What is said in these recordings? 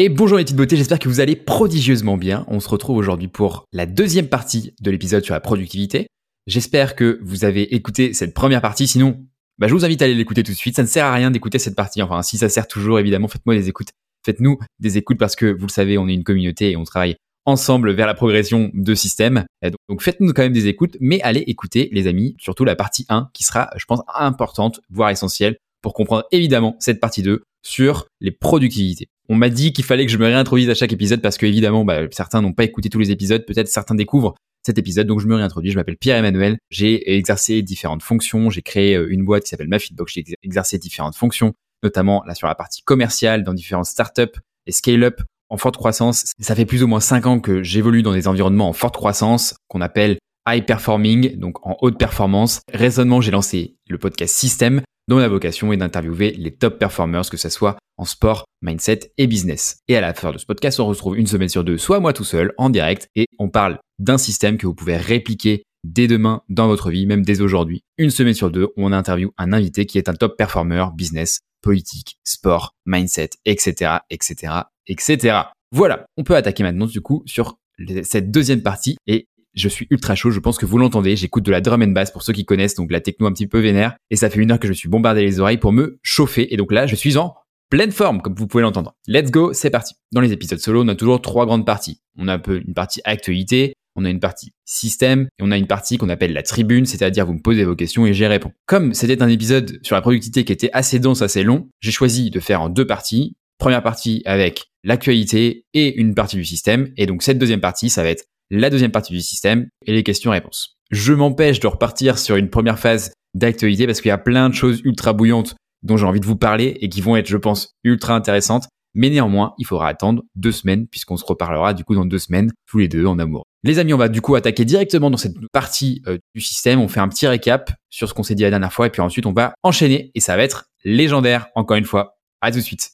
Et bonjour les petites beautés, j'espère que vous allez prodigieusement bien. On se retrouve aujourd'hui pour la deuxième partie de l'épisode sur la productivité. J'espère que vous avez écouté cette première partie, sinon bah, je vous invite à aller l'écouter tout de suite. Ça ne sert à rien d'écouter cette partie. Enfin, si ça sert toujours, évidemment, faites-moi des écoutes. Faites-nous des écoutes parce que vous le savez, on est une communauté et on travaille ensemble vers la progression de système. Donc faites-nous quand même des écoutes, mais allez écouter les amis, surtout la partie 1 qui sera, je pense, importante, voire essentielle pour comprendre évidemment cette partie 2 sur les productivités. On m'a dit qu'il fallait que je me réintroduise à chaque épisode parce que évidemment, bah, certains n'ont pas écouté tous les épisodes, peut-être certains découvrent cet épisode, donc je me réintroduis. Je m'appelle Pierre-Emmanuel, j'ai exercé différentes fonctions, j'ai créé euh, une boîte qui s'appelle MaFitbox, j'ai exercé différentes fonctions, notamment là sur la partie commerciale dans différentes startups et scale-up en forte croissance. Ça fait plus ou moins 5 ans que j'évolue dans des environnements en forte croissance qu'on appelle high performing, donc en haute performance. Raisonnement, j'ai lancé le podcast System dont la vocation est d'interviewer les top performers, que ce soit en sport, mindset et business. Et à la fin de ce podcast, on retrouve une semaine sur deux, soit moi tout seul, en direct, et on parle d'un système que vous pouvez répliquer dès demain dans votre vie, même dès aujourd'hui. Une semaine sur deux, on interviewe un invité qui est un top performer, business, politique, sport, mindset, etc., etc., etc. Voilà, on peut attaquer maintenant du coup sur cette deuxième partie et je suis ultra chaud, je pense que vous l'entendez. J'écoute de la drum and bass pour ceux qui connaissent, donc la techno un petit peu vénère. Et ça fait une heure que je suis bombardé les oreilles pour me chauffer. Et donc là, je suis en pleine forme, comme vous pouvez l'entendre. Let's go, c'est parti. Dans les épisodes solo, on a toujours trois grandes parties. On a un peu une partie actualité, on a une partie système et on a une partie qu'on appelle la tribune, c'est-à-dire vous me posez vos questions et j'y réponds. Comme c'était un épisode sur la productivité qui était assez dense, assez long, j'ai choisi de faire en deux parties. Première partie avec l'actualité et une partie du système. Et donc cette deuxième partie, ça va être la deuxième partie du système et les questions-réponses. Je m'empêche de repartir sur une première phase d'actualité parce qu'il y a plein de choses ultra bouillantes dont j'ai envie de vous parler et qui vont être, je pense, ultra intéressantes. Mais néanmoins, il faudra attendre deux semaines puisqu'on se reparlera du coup dans deux semaines, tous les deux en amour. Les amis, on va du coup attaquer directement dans cette partie euh, du système. On fait un petit récap sur ce qu'on s'est dit la dernière fois et puis ensuite on va enchaîner et ça va être légendaire encore une fois. À tout de suite.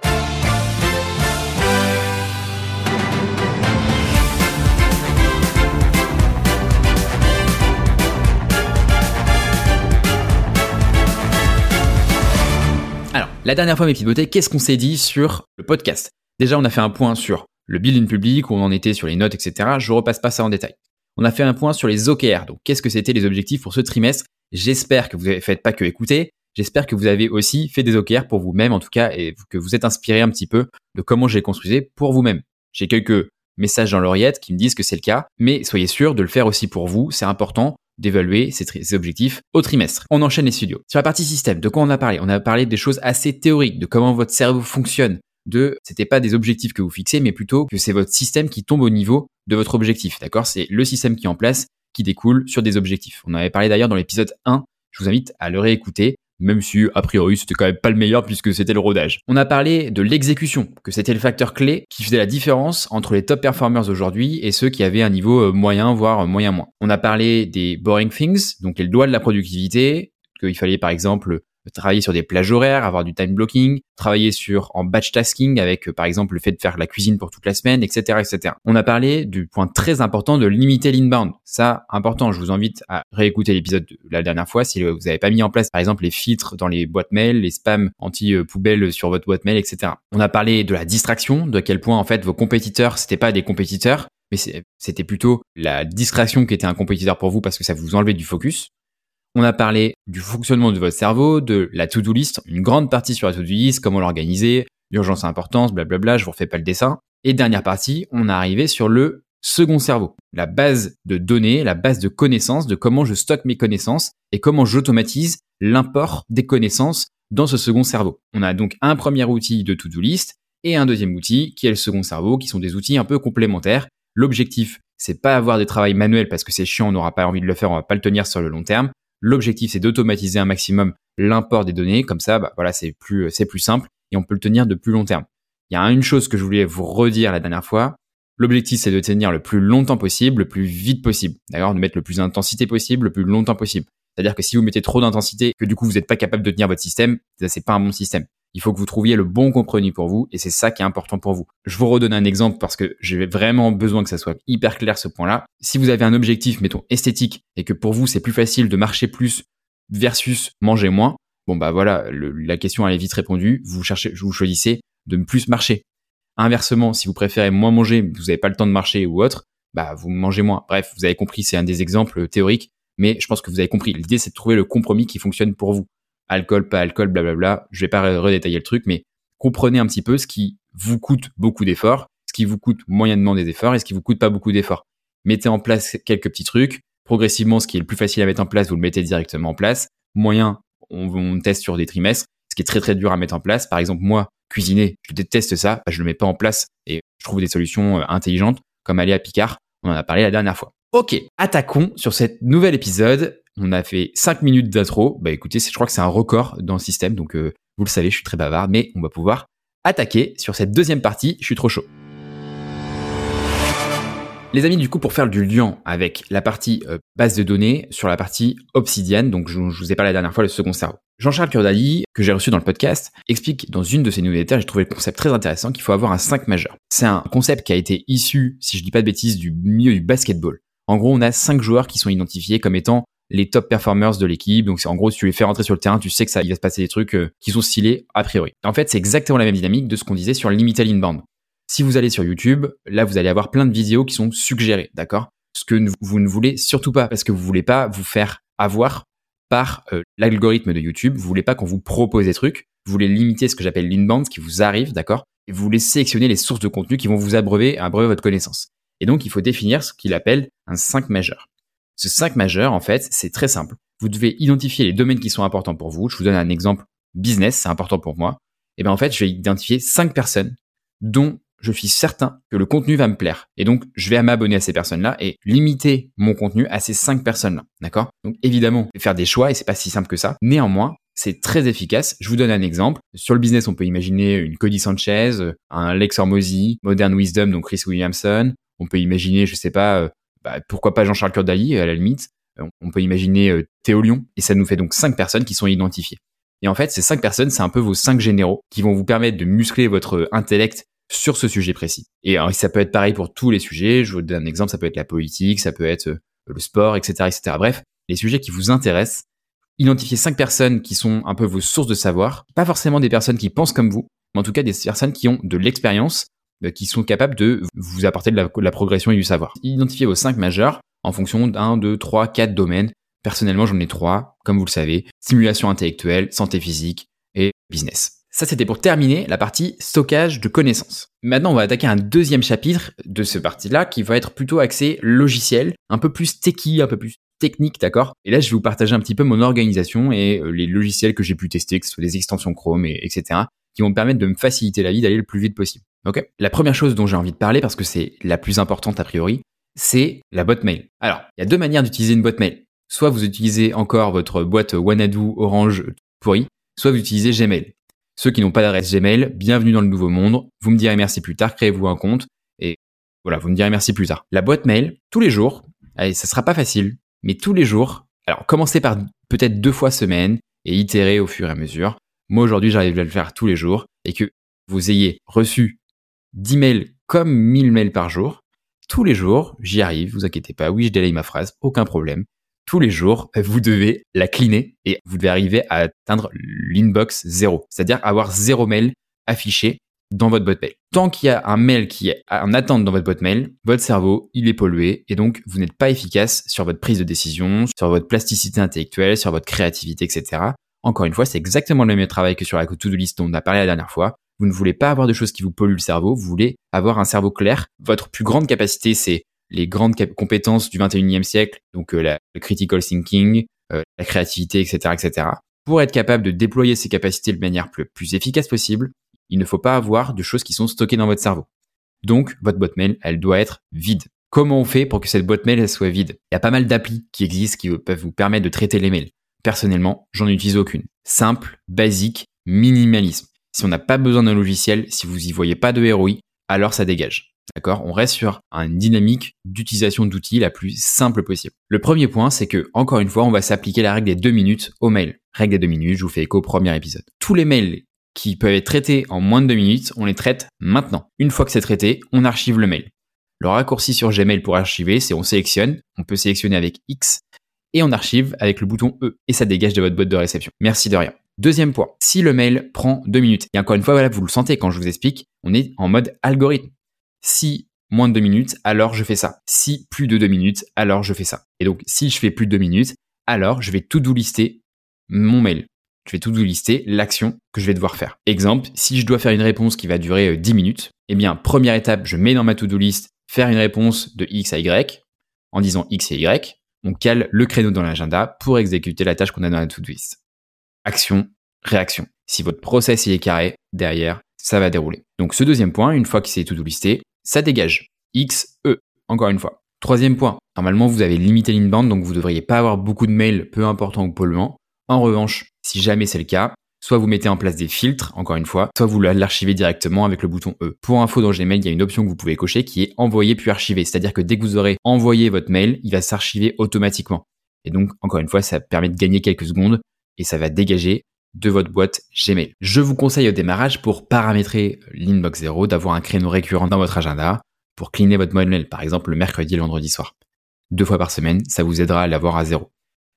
La dernière fois, mes petites beautés, qu'est-ce qu'on s'est dit sur le podcast? Déjà, on a fait un point sur le building public, où on en était sur les notes, etc. Je repasse pas ça en détail. On a fait un point sur les OKR. Donc, qu'est-ce que c'était les objectifs pour ce trimestre? J'espère que vous ne faites pas que écouter. J'espère que vous avez aussi fait des OKR pour vous-même, en tout cas, et que vous êtes inspiré un petit peu de comment je les pour vous-même. J'ai quelques messages dans l'oreillette qui me disent que c'est le cas, mais soyez sûr de le faire aussi pour vous. C'est important d'évaluer ces, objectifs au trimestre. On enchaîne les studios. Sur la partie système, de quoi on a parlé? On a parlé des choses assez théoriques, de comment votre cerveau fonctionne, de c'était pas des objectifs que vous fixez, mais plutôt que c'est votre système qui tombe au niveau de votre objectif. D'accord? C'est le système qui est en place qui découle sur des objectifs. On en avait parlé d'ailleurs dans l'épisode 1. Je vous invite à le réécouter même si a priori c'était quand même pas le meilleur puisque c'était le rodage. On a parlé de l'exécution, que c'était le facteur clé qui faisait la différence entre les top performers aujourd'hui et ceux qui avaient un niveau euh, moyen voire moyen moins. On a parlé des boring things, donc les doigts de la productivité, qu'il fallait par exemple travailler sur des plages horaires, avoir du time blocking, travailler sur en batch tasking avec euh, par exemple le fait de faire la cuisine pour toute la semaine, etc., etc. On a parlé du point très important de limiter l'inbound. Ça, important. Je vous invite à réécouter l'épisode de la dernière fois si vous n'avez pas mis en place par exemple les filtres dans les boîtes mail, les spams anti-poubelles sur votre boîte mail, etc. On a parlé de la distraction, de quel point en fait vos compétiteurs c'était pas des compétiteurs, mais c'était plutôt la distraction qui était un compétiteur pour vous parce que ça vous enlevait du focus. On a parlé du fonctionnement de votre cerveau, de la to-do list, une grande partie sur la to-do list, comment l'organiser, l'urgence à importance, blablabla, je vous refais pas le dessin. Et dernière partie, on est arrivé sur le second cerveau, la base de données, la base de connaissances, de comment je stocke mes connaissances et comment j'automatise l'import des connaissances dans ce second cerveau. On a donc un premier outil de to-do list et un deuxième outil qui est le second cerveau, qui sont des outils un peu complémentaires. L'objectif, c'est pas avoir des travail manuels parce que c'est chiant, on n'aura pas envie de le faire, on va pas le tenir sur le long terme. L'objectif, c'est d'automatiser un maximum l'import des données. Comme ça, bah, voilà, c'est plus, c'est plus simple et on peut le tenir de plus long terme. Il y a une chose que je voulais vous redire la dernière fois. L'objectif, c'est de tenir le plus longtemps possible, le plus vite possible. D'accord? De mettre le plus d'intensité possible, le plus longtemps possible. C'est-à-dire que si vous mettez trop d'intensité, que du coup vous n'êtes pas capable de tenir votre système, ça c'est pas un bon système. Il faut que vous trouviez le bon compromis pour vous et c'est ça qui est important pour vous. Je vous redonne un exemple parce que j'ai vraiment besoin que ça soit hyper clair ce point-là. Si vous avez un objectif, mettons, esthétique et que pour vous c'est plus facile de marcher plus versus manger moins, bon bah voilà, la question elle est vite répondue. Vous cherchez, vous choisissez de plus marcher. Inversement, si vous préférez moins manger, vous n'avez pas le temps de marcher ou autre, bah vous mangez moins. Bref, vous avez compris, c'est un des exemples théoriques, mais je pense que vous avez compris. L'idée, c'est de trouver le compromis qui fonctionne pour vous. Alcool, pas alcool, blablabla. Je vais pas redétailler le truc, mais comprenez un petit peu ce qui vous coûte beaucoup d'efforts, ce qui vous coûte moyennement des efforts et ce qui vous coûte pas beaucoup d'efforts. Mettez en place quelques petits trucs. Progressivement, ce qui est le plus facile à mettre en place, vous le mettez directement en place. Moyen, on, teste sur des trimestres. Ce qui est très très dur à mettre en place. Par exemple, moi, cuisiner, je déteste ça. Bah, je le mets pas en place et je trouve des solutions euh, intelligentes comme aller à Picard. On en a parlé la dernière fois. Ok, attaquons sur cet nouvel épisode. On a fait 5 minutes d'intro. Bah écoutez, je crois que c'est un record dans le système, donc euh, vous le savez, je suis très bavard, mais on va pouvoir attaquer sur cette deuxième partie. Je suis trop chaud. Les amis, du coup, pour faire du lien avec la partie euh, base de données sur la partie Obsidian, donc je, vous ai parlé la dernière fois, le second cerveau. Jean-Charles Curdali, que j'ai reçu dans le podcast, explique dans une de ses newsletters, j'ai trouvé le concept très intéressant, qu'il faut avoir un 5 majeur. C'est un concept qui a été issu, si je dis pas de bêtises, du milieu du basketball. En gros, on a 5 joueurs qui sont identifiés comme étant les top performers de l'équipe. Donc c'est en gros, si tu les fais rentrer sur le terrain, tu sais que ça, il va se passer des trucs euh, qui sont stylés a priori. En fait, c'est exactement la même dynamique de ce qu'on disait sur Limited Inbound. Si vous allez sur YouTube, là, vous allez avoir plein de vidéos qui sont suggérées, d'accord? Ce que vous ne voulez surtout pas, parce que vous voulez pas vous faire avoir par euh, l'algorithme de YouTube. Vous voulez pas qu'on vous propose des trucs. Vous voulez limiter ce que j'appelle l'inbound, ce qui vous arrive, d'accord? Vous voulez sélectionner les sources de contenu qui vont vous abreuver, abreuver votre connaissance. Et donc, il faut définir ce qu'il appelle un 5 majeur. Ce 5 majeur, en fait, c'est très simple. Vous devez identifier les domaines qui sont importants pour vous. Je vous donne un exemple. Business, c'est important pour moi. Et bien, en fait, je vais identifier 5 personnes dont je suis certain que le contenu va me plaire. Et donc, je vais m'abonner à ces personnes-là et limiter mon contenu à ces cinq personnes-là. D'accord? Donc, évidemment, faire des choix et c'est pas si simple que ça. Néanmoins, c'est très efficace. Je vous donne un exemple. Sur le business, on peut imaginer une Cody Sanchez, un Lex Hormozy, Modern Wisdom, donc Chris Williamson. On peut imaginer, je sais pas, euh, bah, pourquoi pas Jean-Charles Curdali à la limite. On peut imaginer euh, Théo Lyon. Et ça nous fait donc cinq personnes qui sont identifiées. Et en fait, ces cinq personnes, c'est un peu vos cinq généraux qui vont vous permettre de muscler votre intellect sur ce sujet précis. Et ça peut être pareil pour tous les sujets. Je vous donne un exemple, ça peut être la politique, ça peut être euh, le sport, etc., etc. Bref, les sujets qui vous intéressent. Identifiez cinq personnes qui sont un peu vos sources de savoir. Pas forcément des personnes qui pensent comme vous, mais en tout cas des personnes qui ont de l'expérience, euh, qui sont capables de vous apporter de la, progression et du savoir. Identifiez vos cinq majeurs en fonction d'un, deux, trois, quatre domaines. Personnellement, j'en ai trois, comme vous le savez. Stimulation intellectuelle, santé physique et business. Ça, c'était pour terminer la partie stockage de connaissances. Maintenant, on va attaquer un deuxième chapitre de ce parti-là qui va être plutôt axé logiciel, un peu plus techy, un peu plus technique, d'accord? Et là, je vais vous partager un petit peu mon organisation et euh, les logiciels que j'ai pu tester, que ce soit des extensions Chrome, et, etc., qui vont me permettre de me faciliter la vie d'aller le plus vite possible. Ok? La première chose dont j'ai envie de parler, parce que c'est la plus importante a priori, c'est la boîte mail. Alors, il y a deux manières d'utiliser une boîte mail. Soit vous utilisez encore votre boîte Wanadu Orange pourri, soit vous utilisez Gmail. Ceux qui n'ont pas d'adresse Gmail, bienvenue dans le nouveau monde. Vous me direz merci plus tard, créez-vous un compte et voilà, vous me direz merci plus tard. La boîte mail, tous les jours, allez, ça sera pas facile, mais tous les jours, alors commencez par peut-être deux fois semaine et itérez au fur et à mesure. Moi aujourd'hui, j'arrive à le faire tous les jours et que vous ayez reçu 10 mails comme 1000 mails par jour, tous les jours, j'y arrive, vous inquiétez pas, oui, je délaye ma phrase, aucun problème tous les jours, vous devez la cleaner et vous devez arriver à atteindre l'inbox zéro, c'est-à-dire avoir zéro mail affiché dans votre boîte mail. Tant qu'il y a un mail qui est en attente dans votre boîte mail, votre cerveau, il est pollué et donc vous n'êtes pas efficace sur votre prise de décision, sur votre plasticité intellectuelle, sur votre créativité, etc. Encore une fois, c'est exactement le même travail que sur la to-do list dont on a parlé la dernière fois. Vous ne voulez pas avoir de choses qui vous polluent le cerveau, vous voulez avoir un cerveau clair. Votre plus grande capacité, c'est les grandes compétences du 21e siècle, donc euh, la, le critical thinking, euh, la créativité, etc., etc. Pour être capable de déployer ces capacités de manière plus, plus efficace possible, il ne faut pas avoir de choses qui sont stockées dans votre cerveau. Donc, votre boîte mail, elle doit être vide. Comment on fait pour que cette boîte mail soit vide? Il y a pas mal d'applis qui existent qui peuvent vous permettre de traiter les mails. Personnellement, j'en utilise aucune. Simple, basique, minimalisme. Si on n'a pas besoin d'un logiciel, si vous y voyez pas de ROI, alors ça dégage. D'accord? On reste sur une dynamique d'utilisation d'outils la plus simple possible. Le premier point, c'est que, encore une fois, on va s'appliquer la règle des deux minutes au mail. Règle des deux minutes, je vous fais écho au premier épisode. Tous les mails qui peuvent être traités en moins de deux minutes, on les traite maintenant. Une fois que c'est traité, on archive le mail. Le raccourci sur Gmail pour archiver, c'est on sélectionne, on peut sélectionner avec X, et on archive avec le bouton E, et ça dégage de votre boîte de réception. Merci de rien. Deuxième point, si le mail prend deux minutes, et encore une fois, voilà, vous le sentez quand je vous explique, on est en mode algorithme. Si moins de deux minutes, alors je fais ça. Si plus de deux minutes, alors je fais ça. Et donc, si je fais plus de deux minutes, alors je vais tout do lister mon mail. Je vais tout do lister l'action que je vais devoir faire. Exemple, si je dois faire une réponse qui va durer 10 euh, minutes, eh bien, première étape, je mets dans ma to-do list faire une réponse de X à Y en disant X et Y. On cale le créneau dans l'agenda pour exécuter la tâche qu'on a dans la to-do list action, réaction. Si votre process est carré, derrière, ça va dérouler. Donc ce deuxième point, une fois que c'est tout listé, ça dégage. X, E, encore une fois. Troisième point, normalement vous avez limité l'inbound, donc vous ne devriez pas avoir beaucoup de mails, peu important ou polluants. En revanche, si jamais c'est le cas, soit vous mettez en place des filtres, encore une fois, soit vous l'archivez directement avec le bouton E. Pour info dans Gmail, il y a une option que vous pouvez cocher qui est envoyer puis archiver. C'est-à-dire que dès que vous aurez envoyé votre mail, il va s'archiver automatiquement. Et donc, encore une fois, ça permet de gagner quelques secondes et ça va dégager de votre boîte Gmail. Je vous conseille au démarrage pour paramétrer l'inbox 0 d'avoir un créneau récurrent dans votre agenda pour cleaner votre mail, par exemple le mercredi et le vendredi soir. Deux fois par semaine, ça vous aidera à l'avoir à zéro.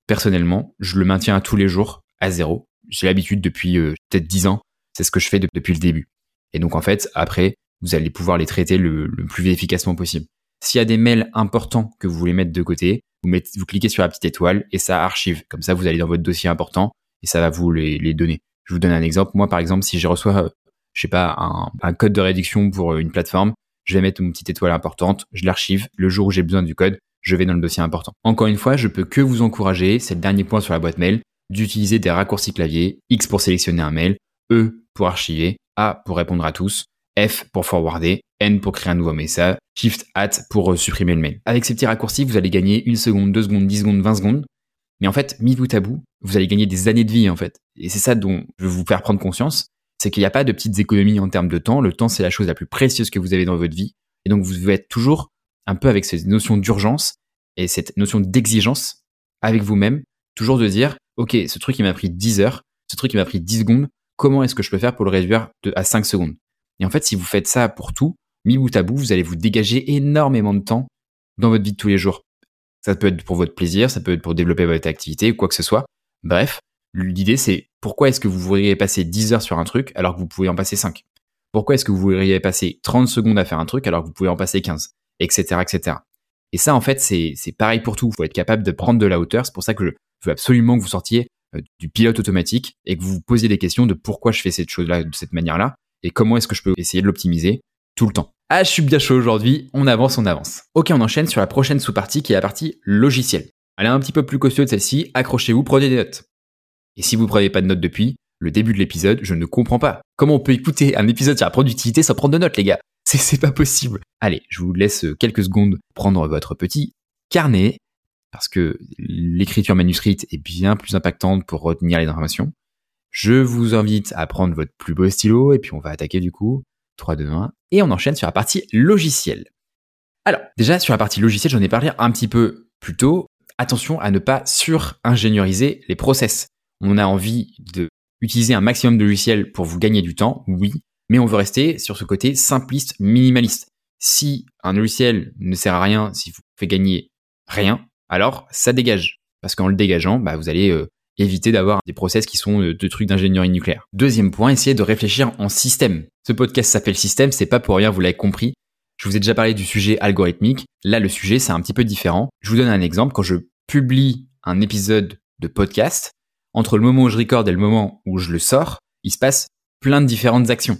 Personnellement, je le maintiens tous les jours à zéro. J'ai l'habitude depuis euh, peut-être 10 ans, c'est ce que je fais depuis le début. Et donc en fait, après, vous allez pouvoir les traiter le, plus efficacement possible. S'il y a des mails importants que vous voulez mettre de côté, vous, cliquez sur la petite étoile et ça archive. Comme ça, vous allez dans votre dossier important et ça va vous les, les donner. Je vous donne un exemple. Moi, par exemple, si je reçois, euh, je sais pas, un, un, code de réduction pour euh, une plateforme, je vais mettre une petite étoile importante, je l'archive. Le jour où j'ai besoin du code, je vais dans le dossier important. Encore une fois, je peux que vous encourager, c'est le dernier point sur la boîte mail, d'utiliser des raccourcis clavier, X pour sélectionner un mail, E pour archiver, A pour répondre à tous, F pour forwarder, N pour créer un nouveau message, Shift At pour supprimer le mail. Avec ces petits raccourcis, vous allez gagner une seconde, deux secondes, dix secondes, vingt secondes. Mais en fait, mis bout à bout, vous allez gagner des années de vie en fait. Et c'est ça dont je veux vous faire prendre conscience, c'est qu'il n'y a pas de petites économies en termes de temps. Le temps, c'est la chose la plus précieuse que vous avez dans votre vie. Et donc, vous devez être toujours un peu avec cette notion d'urgence et cette notion d'exigence avec vous-même, toujours de dire, OK, ce truc, il m'a pris 10 heures, ce truc, il m'a pris 10 secondes, comment est-ce que je peux faire pour le réduire à 5 secondes? Et en fait, si vous faites ça pour tout, mis bout à bout, vous allez vous dégager énormément de temps dans votre vie de tous les jours. Ça peut être pour votre plaisir, ça peut être pour développer votre activité, quoi que ce soit. Bref, l'idée c'est pourquoi est-ce que vous voudriez passer 10 heures sur un truc alors que vous pouvez en passer 5 Pourquoi est-ce que vous voudriez passer 30 secondes à faire un truc alors que vous pouvez en passer 15 Etc. etc. Et ça en fait c'est pareil pour tout. Il faut être capable de prendre de la hauteur. C'est pour ça que absolument que vous sortiez euh, du pilote automatique et que vous vous posiez des questions de pourquoi je fais cette chose-là de cette manière-là et comment est-ce que je peux essayer de l'optimiser tout le temps. Ah, je suis bien chaud aujourd'hui, on avance, on avance. Ok, on enchaîne sur la prochaine sous-partie qui est la partie logiciel. Elle est un petit peu plus costaud de celle-ci, accrochez-vous, prenez des notes. Et si vous prenez pas de notes depuis le début de l'épisode, je ne comprends pas. Comment on peut écouter un épisode sur la productivité sans prendre de notes, les gars? C'est pas possible. Allez, je vous laisse quelques secondes prendre votre petit carnet, parce que l'écriture manuscrite est bien plus impactante pour retenir les informations. Je vous invite à prendre votre plus beau stylo et puis on va attaquer du coup 3, 2, 1. Et on enchaîne sur la partie logicielle. Alors, déjà, sur la partie logicielle, j'en ai parlé un petit peu plus tôt. Attention à ne pas sur-ingénioriser les process. On a envie de utiliser un maximum de logiciels pour vous gagner du temps, oui, mais on veut rester sur ce côté simpliste, minimaliste. Si un logiciel ne sert à rien, s'il vous fait gagner rien, alors ça dégage. Parce qu'en le dégageant, bah, vous allez euh, éviter d'avoir des process qui sont euh, de trucs d'ingénierie nucléaire. Deuxième point, essayez de réfléchir en système. Ce podcast s'appelle système, c'est pas pour rien, vous l'avez compris. Je vous ai déjà parlé du sujet algorithmique. Là, le sujet, c'est un petit peu différent. Je vous donne un exemple. Quand je publie un épisode de podcast, entre le moment où je recorde et le moment où je le sors, il se passe plein de différentes actions.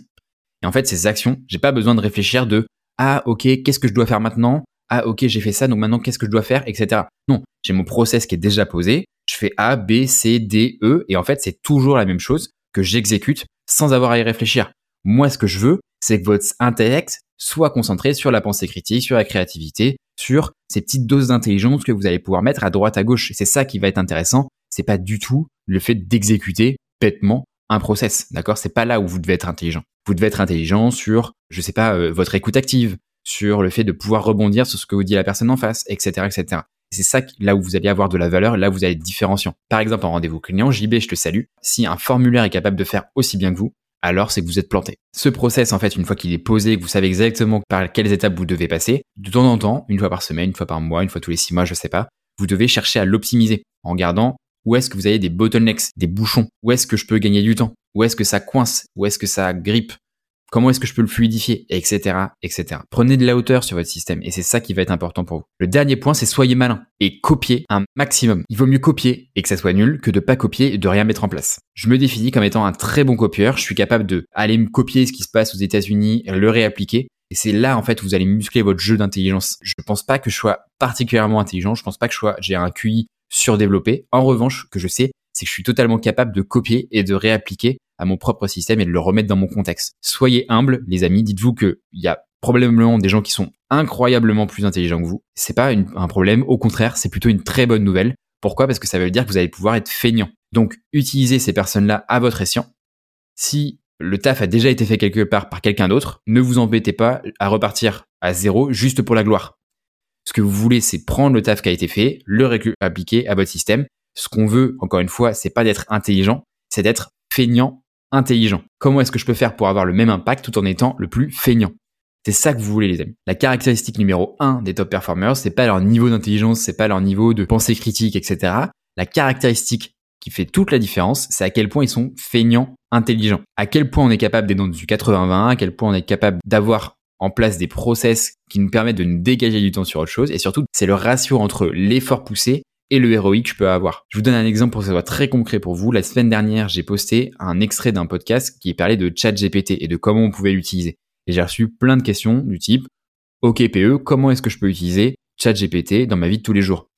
Et en fait, ces actions, j'ai pas besoin de réfléchir de ah ok, qu'est-ce que je dois faire maintenant? Ah ok, j'ai fait ça, donc maintenant qu'est-ce que je dois faire, etc. Non, j'ai mon process qui est déjà posé je fais A, B, C, D, E, et en fait, c'est toujours la même chose que j'exécute sans avoir à y réfléchir. Moi, ce que je veux, c'est que votre intellect soit concentré sur la pensée critique, sur la créativité, sur ces petites doses d'intelligence que vous allez pouvoir mettre à droite, à gauche. C'est ça qui va être intéressant. C'est pas du tout le fait d'exécuter bêtement un process. D'accord? C'est pas là où vous devez être intelligent. Vous devez être intelligent sur, je sais pas, euh, votre écoute active, sur le fait de pouvoir rebondir sur ce que vous dit la personne en face, etc., etc. C'est ça là où vous allez avoir de la valeur, là où vous allez être différenciant. Par exemple, en rendez-vous client, JB, je te salue. Si un formulaire est capable de faire aussi bien que vous, alors c'est que vous êtes planté. Ce process, en fait, une fois qu'il est posé, que vous savez exactement par quelles étapes vous devez passer, de temps en temps, une fois par semaine, une fois par mois, une fois tous les six mois, je sais pas, vous devez chercher à l'optimiser en gardant Où est-ce que vous avez des bottlenecks, des bouchons Où est-ce que je peux gagner du temps? Où est-ce que ça coince? Où est-ce que ça grippe? Comment est-ce que je peux le fluidifier Etc. etc. Prenez de la hauteur sur votre système et c'est ça qui va être important pour vous. Le dernier point, c'est soyez malin et copiez un maximum. Il vaut mieux copier et que ça soit nul que de pas copier et de rien mettre en place. Je me définis comme étant un très bon copieur. Je suis capable de aller me copier ce qui se passe aux États-Unis, le réappliquer. Et c'est là, en fait, où vous allez muscler votre jeu d'intelligence. Je pense pas que je sois particulièrement intelligent. Je pense pas que je sois, j'ai un QI surdéveloppé. En revanche, que je sais, c'est que je suis totalement capable de copier et de réappliquer à mon propre système et de le remettre dans mon contexte. Soyez humbles, les amis. Dites-vous qu'il y a probablement des gens qui sont incroyablement plus intelligents que vous. C'est pas un problème. Au contraire, c'est plutôt une très bonne nouvelle. Pourquoi? Parce que ça veut dire que vous allez pouvoir être feignant. Donc, utilisez ces personnes-là à votre escient. Si le taf a déjà été fait quelque part par quelqu'un d'autre, ne vous embêtez pas à repartir à zéro juste pour la gloire. Ce que vous voulez, c'est prendre le taf qui a été fait, le appliquer à votre système ce qu'on veut, encore une fois, c'est pas d'être intelligent, c'est d'être feignant intelligent. Comment est-ce que je peux faire pour avoir le même impact tout en étant le plus feignant? C'est ça que vous voulez, les amis. La caractéristique numéro un des top performers, c'est pas leur niveau d'intelligence, c'est pas leur niveau de pensée critique, etc. La caractéristique qui fait toute la différence, c'est à quel point ils sont feignants intelligents. À quel point on est capable d'être dans du 80-20, à quel point on est capable d'avoir en place des process qui nous permettent de nous dégager du temps sur autre chose. Et surtout, c'est le ratio entre l'effort poussé et le héroïque que je peux avoir. Je vous donne un exemple pour que ça soit très concret pour vous. La semaine dernière, j'ai posté un extrait d'un podcast qui parlait de ChatGPT et de comment on pouvait l'utiliser. Et j'ai reçu plein de questions du type OK PE, comment est-ce que je peux utiliser ChatGPT dans ma vie de tous les jours?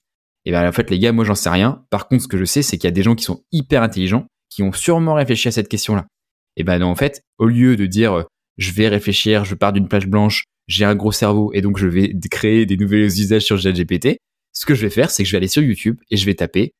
Et bien en fait les gars, moi j'en sais rien. Par contre, ce que je sais, c'est qu'il y a des gens qui sont hyper intelligents qui ont sûrement réfléchi à cette question-là. Et ben en fait, au lieu de dire euh, je vais réfléchir, je pars d'une plage blanche, j'ai un gros cerveau et donc je vais créer des nouveaux usages sur ChatGPT, ce que je vais faire, c'est que je vais aller sur YouTube et je vais taper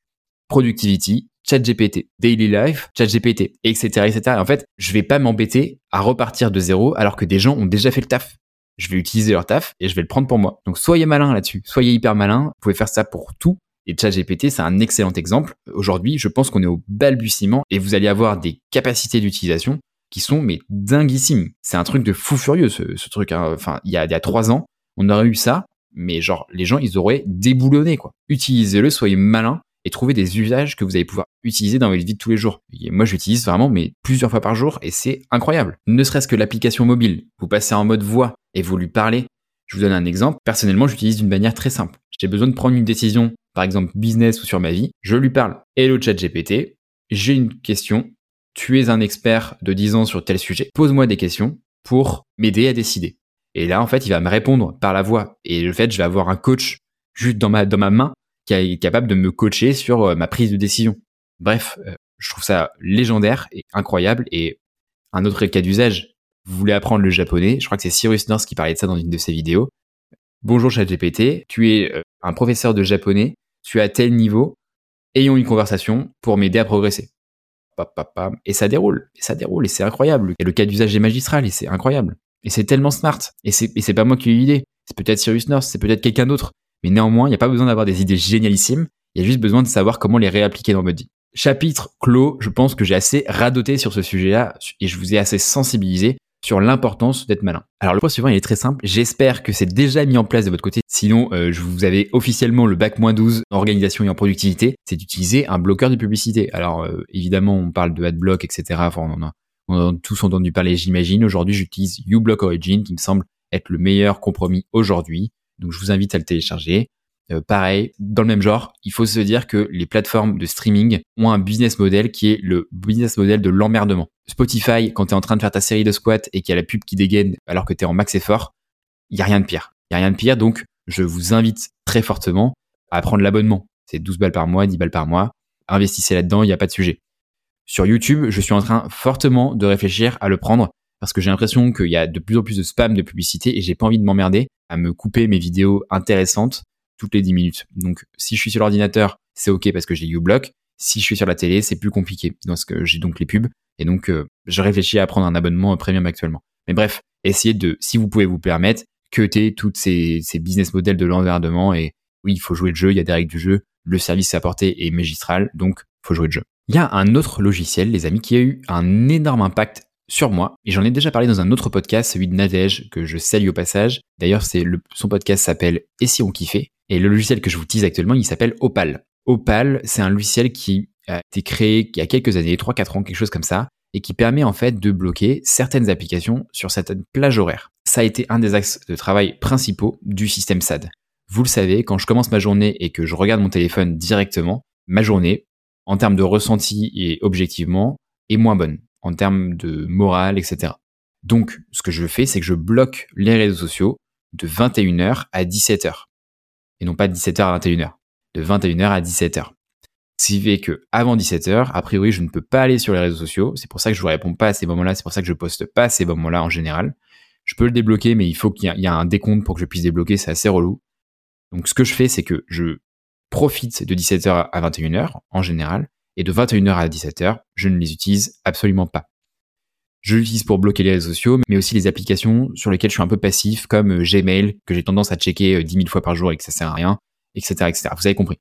productivity, ChatGPT, daily life, ChatGPT, etc., etc. Et en fait, je vais pas m'embêter à repartir de zéro alors que des gens ont déjà fait le taf. Je vais utiliser leur taf et je vais le prendre pour moi. Donc soyez malin là-dessus, soyez hyper malin. Vous pouvez faire ça pour tout. Et ChatGPT, c'est un excellent exemple. Aujourd'hui, je pense qu'on est au balbutiement et vous allez avoir des capacités d'utilisation qui sont mais dinguissimes. C'est un truc de fou furieux ce, truc. Hein. Enfin, il y a, il y a trois ans, on aurait eu ça mais genre les gens ils auraient déboulonné quoi. Utilisez-le, soyez malin et trouvez des usages que vous allez pouvoir utiliser dans votre vie de tous les jours. moi j'utilise vraiment mais plusieurs fois par jour et c'est incroyable. Ne serait-ce que l'application mobile, vous passez en mode voix et vous lui parlez. Je vous donne un exemple. Personnellement, j'utilise d'une manière très simple. J'ai besoin de prendre une décision, par exemple business ou sur ma vie. Je lui parle. Hello chat GPT, j'ai une question. Tu es un expert de 10 ans sur tel sujet. Pose-moi des questions pour m'aider à décider. Et là, en fait, il va me répondre par la voix. Et le fait, je vais avoir un coach juste dans ma, dans ma main qui est capable de me coacher sur euh, ma prise de décision. Bref, euh, je trouve ça légendaire et incroyable. Et un autre cas d'usage, vous voulez apprendre le japonais, je crois que c'est Cyrus North qui parlait de ça dans une de ses vidéos. Bonjour ChatGPT, tu es euh, un professeur de japonais, tu es à tel niveau, ayons une conversation pour m'aider à progresser. Et ça déroule, et ça déroule, et c'est incroyable. Et le cas d'usage est magistral, et c'est incroyable. Et c'est tellement smart. Et c'est, pas moi qui ai eu l'idée. C'est peut-être Cyrus North, c'est peut-être quelqu'un d'autre. Mais néanmoins, il n'y a pas besoin d'avoir des idées génialissimes. Il y a juste besoin de savoir comment les réappliquer dans vie. Chapitre clos, je pense que j'ai assez radoté sur ce sujet-là et je vous ai assez sensibilisé sur l'importance d'être malin. Alors le point suivant, il est très simple. J'espère que c'est déjà mis en place de votre côté. Sinon, euh, je vous avais officiellement le bac 12 en organisation et en productivité. C'est d'utiliser un bloqueur de publicité. Alors euh, évidemment, on parle de adblock, etc. Enfin, on en a on a tous entendu parler, j'imagine. Aujourd'hui, j'utilise uBlock Origin, qui me semble être le meilleur compromis aujourd'hui. Donc, je vous invite à le télécharger. Euh, pareil, dans le même genre, il faut se dire que les plateformes de streaming ont un business model qui est le business model de l'emmerdement. Spotify, quand tu es en train de faire ta série de squats et qu'il y a la pub qui dégaine alors que tu es en max effort, il y a rien de pire. Il y a rien de pire, donc je vous invite très fortement à prendre l'abonnement. C'est 12 balles par mois, 10 balles par mois. Investissez là-dedans, il n'y a pas de sujet. Sur YouTube, je suis en train fortement de réfléchir à le prendre parce que j'ai l'impression qu'il y a de plus en plus de spam de publicité et j'ai pas envie de m'emmerder à me couper mes vidéos intéressantes toutes les 10 minutes. Donc si je suis sur l'ordinateur, c'est ok parce que j'ai uBlock. Si je suis sur la télé, c'est plus compliqué parce que j'ai donc les pubs et donc euh, je réfléchis à prendre un abonnement premium actuellement. Mais bref, essayez de, si vous pouvez vous permettre, cuter toutes ces, business models de l'environnement et oui, il faut jouer le jeu, il y a des règles du jeu, le service apporté est magistral, donc faut jouer le jeu. Il y a un autre logiciel, les amis, qui a eu un énorme impact sur moi, et j'en ai déjà parlé dans un autre podcast, celui de Nadège, que je salue au passage. D'ailleurs, son podcast s'appelle Et si on kiffait? Et le logiciel que je vous utilise actuellement, il s'appelle Opal. Opal, c'est un logiciel qui a été créé il y a quelques années, 3-4 ans, quelque chose comme ça, et qui permet en fait de bloquer certaines applications sur certaines plages horaires. Ça a été un des axes de travail principaux du système SAD. Vous le savez, quand je commence ma journée et que je regarde mon téléphone directement, ma journée, en termes de ressenti et objectivement, est moins bonne, en termes de morale, etc. Donc, ce que je fais, c'est que je bloque les réseaux sociaux de 21h à 17h. Et non pas de 17h à 21h. De 21h à 17h. Ce qui fait que avant 17h, a priori, je ne peux pas aller sur les réseaux sociaux. C'est pour ça que je vous réponds pas à ces moments-là. C'est pour ça que je poste pas à ces moments-là en général. Je peux le débloquer, mais il faut qu'il y ait un décompte pour que je puisse débloquer. C'est assez relou. Donc, ce que je fais, c'est que je profite de 17h à 21h en général. Et de 21h à 17h, je ne les utilise absolument pas. Je l'utilise pour bloquer les réseaux sociaux, mais aussi les applications sur lesquelles je suis un peu passif, comme euh, Gmail, que j'ai tendance à checker 10 euh, 000 fois par jour et que ça sert à rien, etc., etc. Vous avez compris.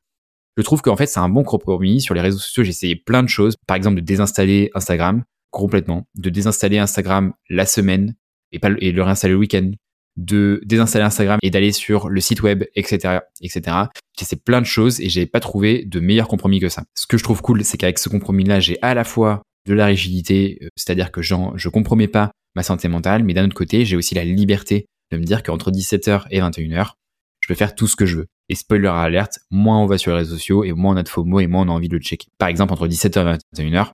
Je trouve qu'en fait, c'est un bon compromis. Sur les réseaux sociaux, j'ai essayé plein de choses. Par exemple, de désinstaller Instagram complètement, de désinstaller Instagram la semaine et, pas, et le réinstaller le week-end, de désinstaller Instagram et d'aller sur le site web, etc., etc. J'ai essayé plein de choses et j'ai pas trouvé de meilleur compromis que ça. Ce que je trouve cool, c'est qu'avec ce compromis-là, j'ai à la fois de la rigidité, euh, c'est-à-dire que je compromets pas ma santé mentale, mais d'un autre côté, j'ai aussi la liberté de me dire qu'entre 17h et 21h, je peux faire tout ce que je veux. Et spoiler alerte, moins on va sur les réseaux sociaux et moins on a de mots et moins on a envie de le checker. Par exemple, entre 17h et 21h,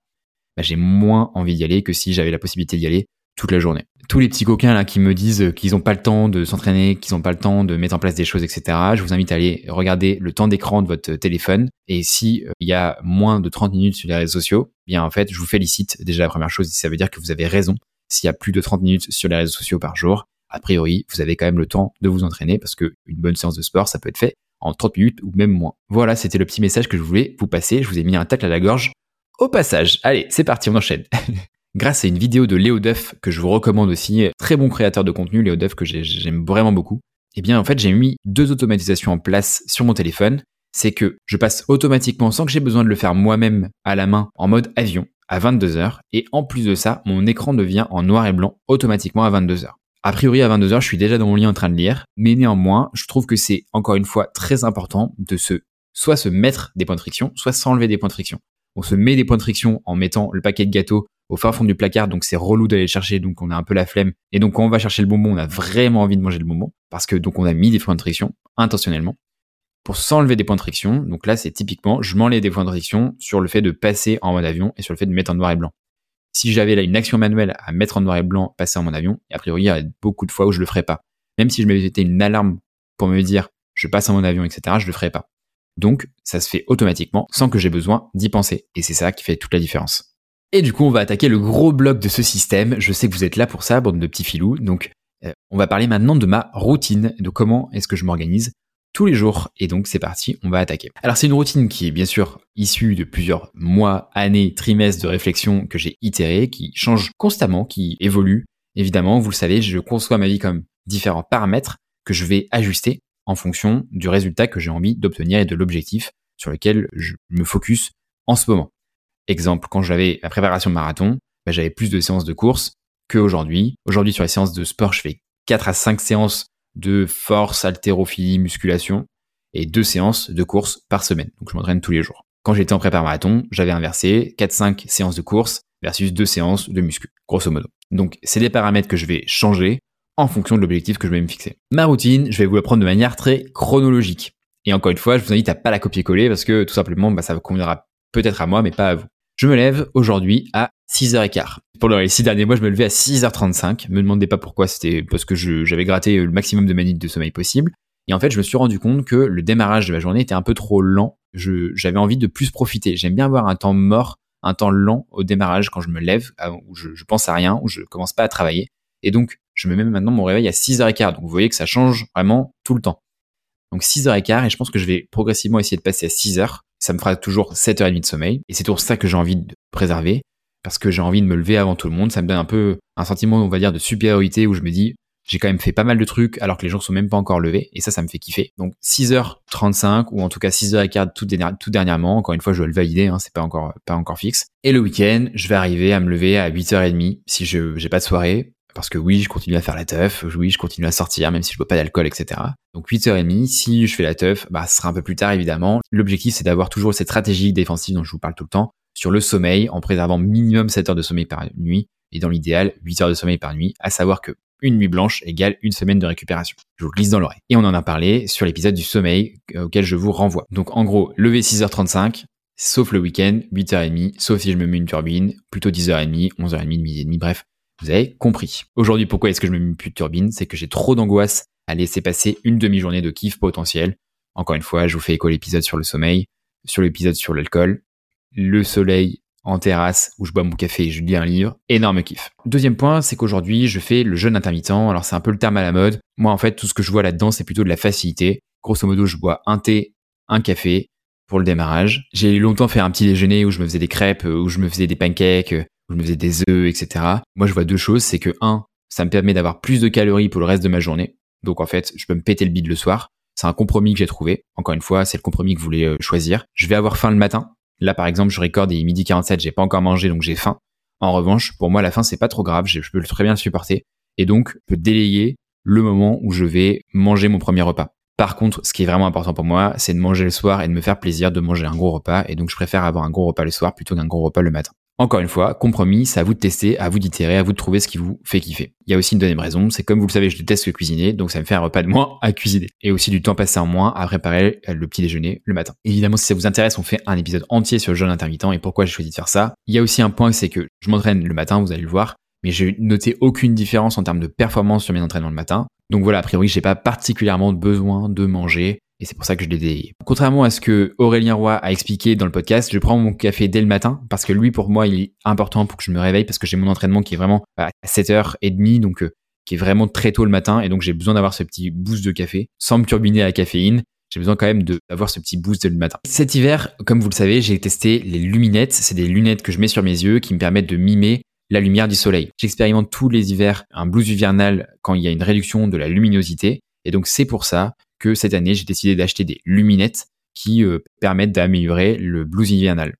bah, j'ai moins envie d'y aller que si j'avais la possibilité d'y aller toute la journée. Tous les petits coquins là qui me disent qu'ils n'ont pas le temps de s'entraîner, qu'ils n'ont pas le temps de mettre en place des choses, etc. Je vous invite à aller regarder le temps d'écran de votre téléphone. Et si euh, il y a moins de 30 minutes sur les réseaux sociaux, eh bien en fait, je vous félicite. Déjà la première chose, ça veut dire que vous avez raison. S'il y a plus de 30 minutes sur les réseaux sociaux par jour, a priori, vous avez quand même le temps de vous entraîner parce que une bonne séance de sport, ça peut être fait en 30 minutes ou même moins. Voilà, c'était le petit message que je voulais vous passer. Je vous ai mis un tacle à la gorge au passage. Allez, c'est parti, on enchaîne. grâce à une vidéo de Léo Duff que je vous recommande aussi, très bon créateur de contenu, Léo Duff que j'aime vraiment beaucoup. Eh bien, en fait, j'ai mis deux automatisations en place sur mon téléphone. C'est que je passe automatiquement, sans que j'ai besoin de le faire moi-même à la main, en mode avion, à 22h. Et en plus de ça, mon écran devient en noir et blanc automatiquement à 22h. A priori, à 22h, je suis déjà dans mon lit en train de lire. Mais néanmoins, je trouve que c'est encore une fois très important de se, soit se mettre des points de friction, soit s'enlever des points de friction. On se met des points de friction en mettant le paquet de gâteaux au fond du placard, donc c'est relou d'aller chercher, donc on a un peu la flemme. Et donc quand on va chercher le bonbon, on a vraiment envie de manger le bonbon, parce que donc on a mis des points de friction intentionnellement pour s'enlever des points de friction. Donc là, c'est typiquement, je m'enlève des points de friction sur le fait de passer en mode avion et sur le fait de mettre en noir et blanc. Si j'avais là une action manuelle à mettre en noir et blanc, passer en mode avion, a priori, il y a beaucoup de fois où je le ferais pas. Même si je m'étais une alarme pour me dire, je passe en mode avion, etc., je le ferais pas. Donc, ça se fait automatiquement sans que j'ai besoin d'y penser. Et c'est ça qui fait toute la différence. Et du coup, on va attaquer le gros bloc de ce système. Je sais que vous êtes là pour ça, bande de petits filous. Donc, euh, on va parler maintenant de ma routine, de comment est-ce que je m'organise tous les jours. Et donc, c'est parti, on va attaquer. Alors, c'est une routine qui est bien sûr issue de plusieurs mois, années, trimestres de réflexion que j'ai itéré, qui change constamment, qui évolue. Évidemment, vous le savez, je conçois ma vie comme différents paramètres que je vais ajuster en fonction du résultat que j'ai envie d'obtenir et de l'objectif sur lequel je me focus en ce moment. Exemple, quand j'avais la préparation de marathon, bah, j'avais plus de séances de course qu'aujourd'hui. Aujourd'hui, sur les séances de sport, je fais 4 à 5 séances de force, haltérophilie, musculation et 2 séances de course par semaine. Donc, je m'entraîne tous les jours. Quand j'étais en prépa marathon, j'avais inversé 4-5 séances de course versus 2 séances de muscu, grosso modo. Donc, c'est des paramètres que je vais changer en fonction de l'objectif que je vais me fixer. Ma routine, je vais vous la prendre de manière très chronologique. Et encore une fois, je vous invite à pas la copier-coller parce que tout simplement, bah, ça conviendra peut-être à moi, mais pas à vous. Je me lève aujourd'hui à 6h15. Pour les six derniers mois, je me levais à 6h35. Me demandez pas pourquoi, c'était parce que j'avais gratté le maximum de minutes de sommeil possible. Et en fait, je me suis rendu compte que le démarrage de ma journée était un peu trop lent. J'avais envie de plus profiter. J'aime bien avoir un temps mort, un temps lent au démarrage quand je me lève, où je, je pense à rien, où je commence pas à travailler. Et donc, je me mets maintenant mon réveil à 6h15. Donc, vous voyez que ça change vraiment tout le temps. Donc 6h15 et je pense que je vais progressivement essayer de passer à 6h. Ça me fera toujours 7h30 de sommeil. Et c'est toujours ça que j'ai envie de préserver parce que j'ai envie de me lever avant tout le monde. Ça me donne un peu un sentiment, on va dire, de supériorité où je me dis, j'ai quand même fait pas mal de trucs alors que les gens sont même pas encore levés et ça, ça me fait kiffer. Donc 6h35 ou en tout cas 6h15 tout, tout dernièrement. Encore une fois, je dois le valider, hein, c'est pas encore, pas encore fixe. Et le week-end, je vais arriver à me lever à 8h30 si je j'ai pas de soirée parce que oui, je continue à faire la teuf, oui, je continue à sortir, même si je bois pas d'alcool, etc. Donc 8h30, si je fais la teuf, bah, ce sera un peu plus tard, évidemment. L'objectif, c'est d'avoir toujours cette stratégie défensive dont je vous parle tout le temps, sur le sommeil, en préservant minimum 7 heures de sommeil par nuit, et dans l'idéal, 8 heures de sommeil par nuit, à savoir que une nuit blanche égale une semaine de récupération. Je vous glisse dans l'oreille. Et on en a parlé sur l'épisode du sommeil euh, auquel je vous renvoie. Donc en gros, lever 6h35, sauf le week-end, 8h30, sauf si je me mets une turbine, plutôt 10h30, 11h30, midi et demi, bref, vous avez compris. Aujourd'hui, pourquoi est-ce que je me mets plus de turbine C'est que j'ai trop d'angoisse à laisser passer une demi-journée de kiff potentiel. Encore une fois, je vous fais écho l'épisode sur le sommeil, sur l'épisode sur l'alcool, le soleil en terrasse où je bois mon café et je lis un livre, énorme kiff. Deuxième point, c'est qu'aujourd'hui, je fais le jeûne intermittent. Alors c'est un peu le terme à la mode. Moi, en fait, tout ce que je vois là-dedans, c'est plutôt de la facilité. Grosso modo, je bois un thé, un café pour le démarrage. J'ai longtemps fait un petit déjeuner où je me faisais des crêpes, où je me faisais des pancakes, je me faisais des œufs, etc. Moi, je vois deux choses. C'est que un, ça me permet d'avoir plus de calories pour le reste de ma journée. Donc en fait, je peux me péter le bide le soir. C'est un compromis que j'ai trouvé. Encore une fois, c'est le compromis que vous voulez euh, choisir. Je vais avoir faim le matin. Là, par exemple, je recorde et midi 47, j'ai pas encore mangé, donc j'ai faim. En revanche, pour moi, la faim, c'est pas trop grave, je peux très bien supporter. Et donc, je peux délayer le moment où je vais manger mon premier repas. Par contre, ce qui est vraiment important pour moi, c'est de manger le soir et de me faire plaisir de manger un gros repas. Et donc, je préfère avoir un gros repas le soir plutôt qu'un gros repas le matin. Encore une fois, compromis, c'est à vous de tester, à vous d'itérer, à vous de trouver ce qui vous fait kiffer. Il y a aussi une deuxième raison, c'est comme vous le savez, je déteste cuisiner, donc ça me fait un repas de moins à cuisiner. Et aussi du temps passé en moins à préparer le petit déjeuner le matin. Évidemment, si ça vous intéresse, on fait un épisode entier sur le jeûne intermittent et pourquoi j'ai choisi de faire ça. Il y a aussi un point, c'est que je m'entraîne le matin, vous allez le voir, mais j'ai noté aucune différence en termes de performance sur mes entraînements le matin. Donc voilà, a priori, j'ai pas particulièrement besoin de manger et c'est pour ça que je l'ai délayé. Contrairement à ce que Aurélien Roy a expliqué dans le podcast, je prends mon café dès le matin parce que lui, pour moi, il est important pour que je me réveille parce que j'ai mon entraînement qui est vraiment à 7h30, donc euh, qui est vraiment très tôt le matin et donc j'ai besoin d'avoir ce petit boost de café sans me turbiner à la caféine. J'ai besoin quand même d'avoir ce petit boost le matin. Cet hiver, comme vous le savez, j'ai testé les luminettes. C'est des lunettes que je mets sur mes yeux qui me permettent de mimer la lumière du soleil. J'expérimente tous les hivers un blues hivernal quand il y a une réduction de la luminosité. Et donc c'est pour ça cette année, j'ai décidé d'acheter des luminettes qui euh, permettent d'améliorer le blues hivernal.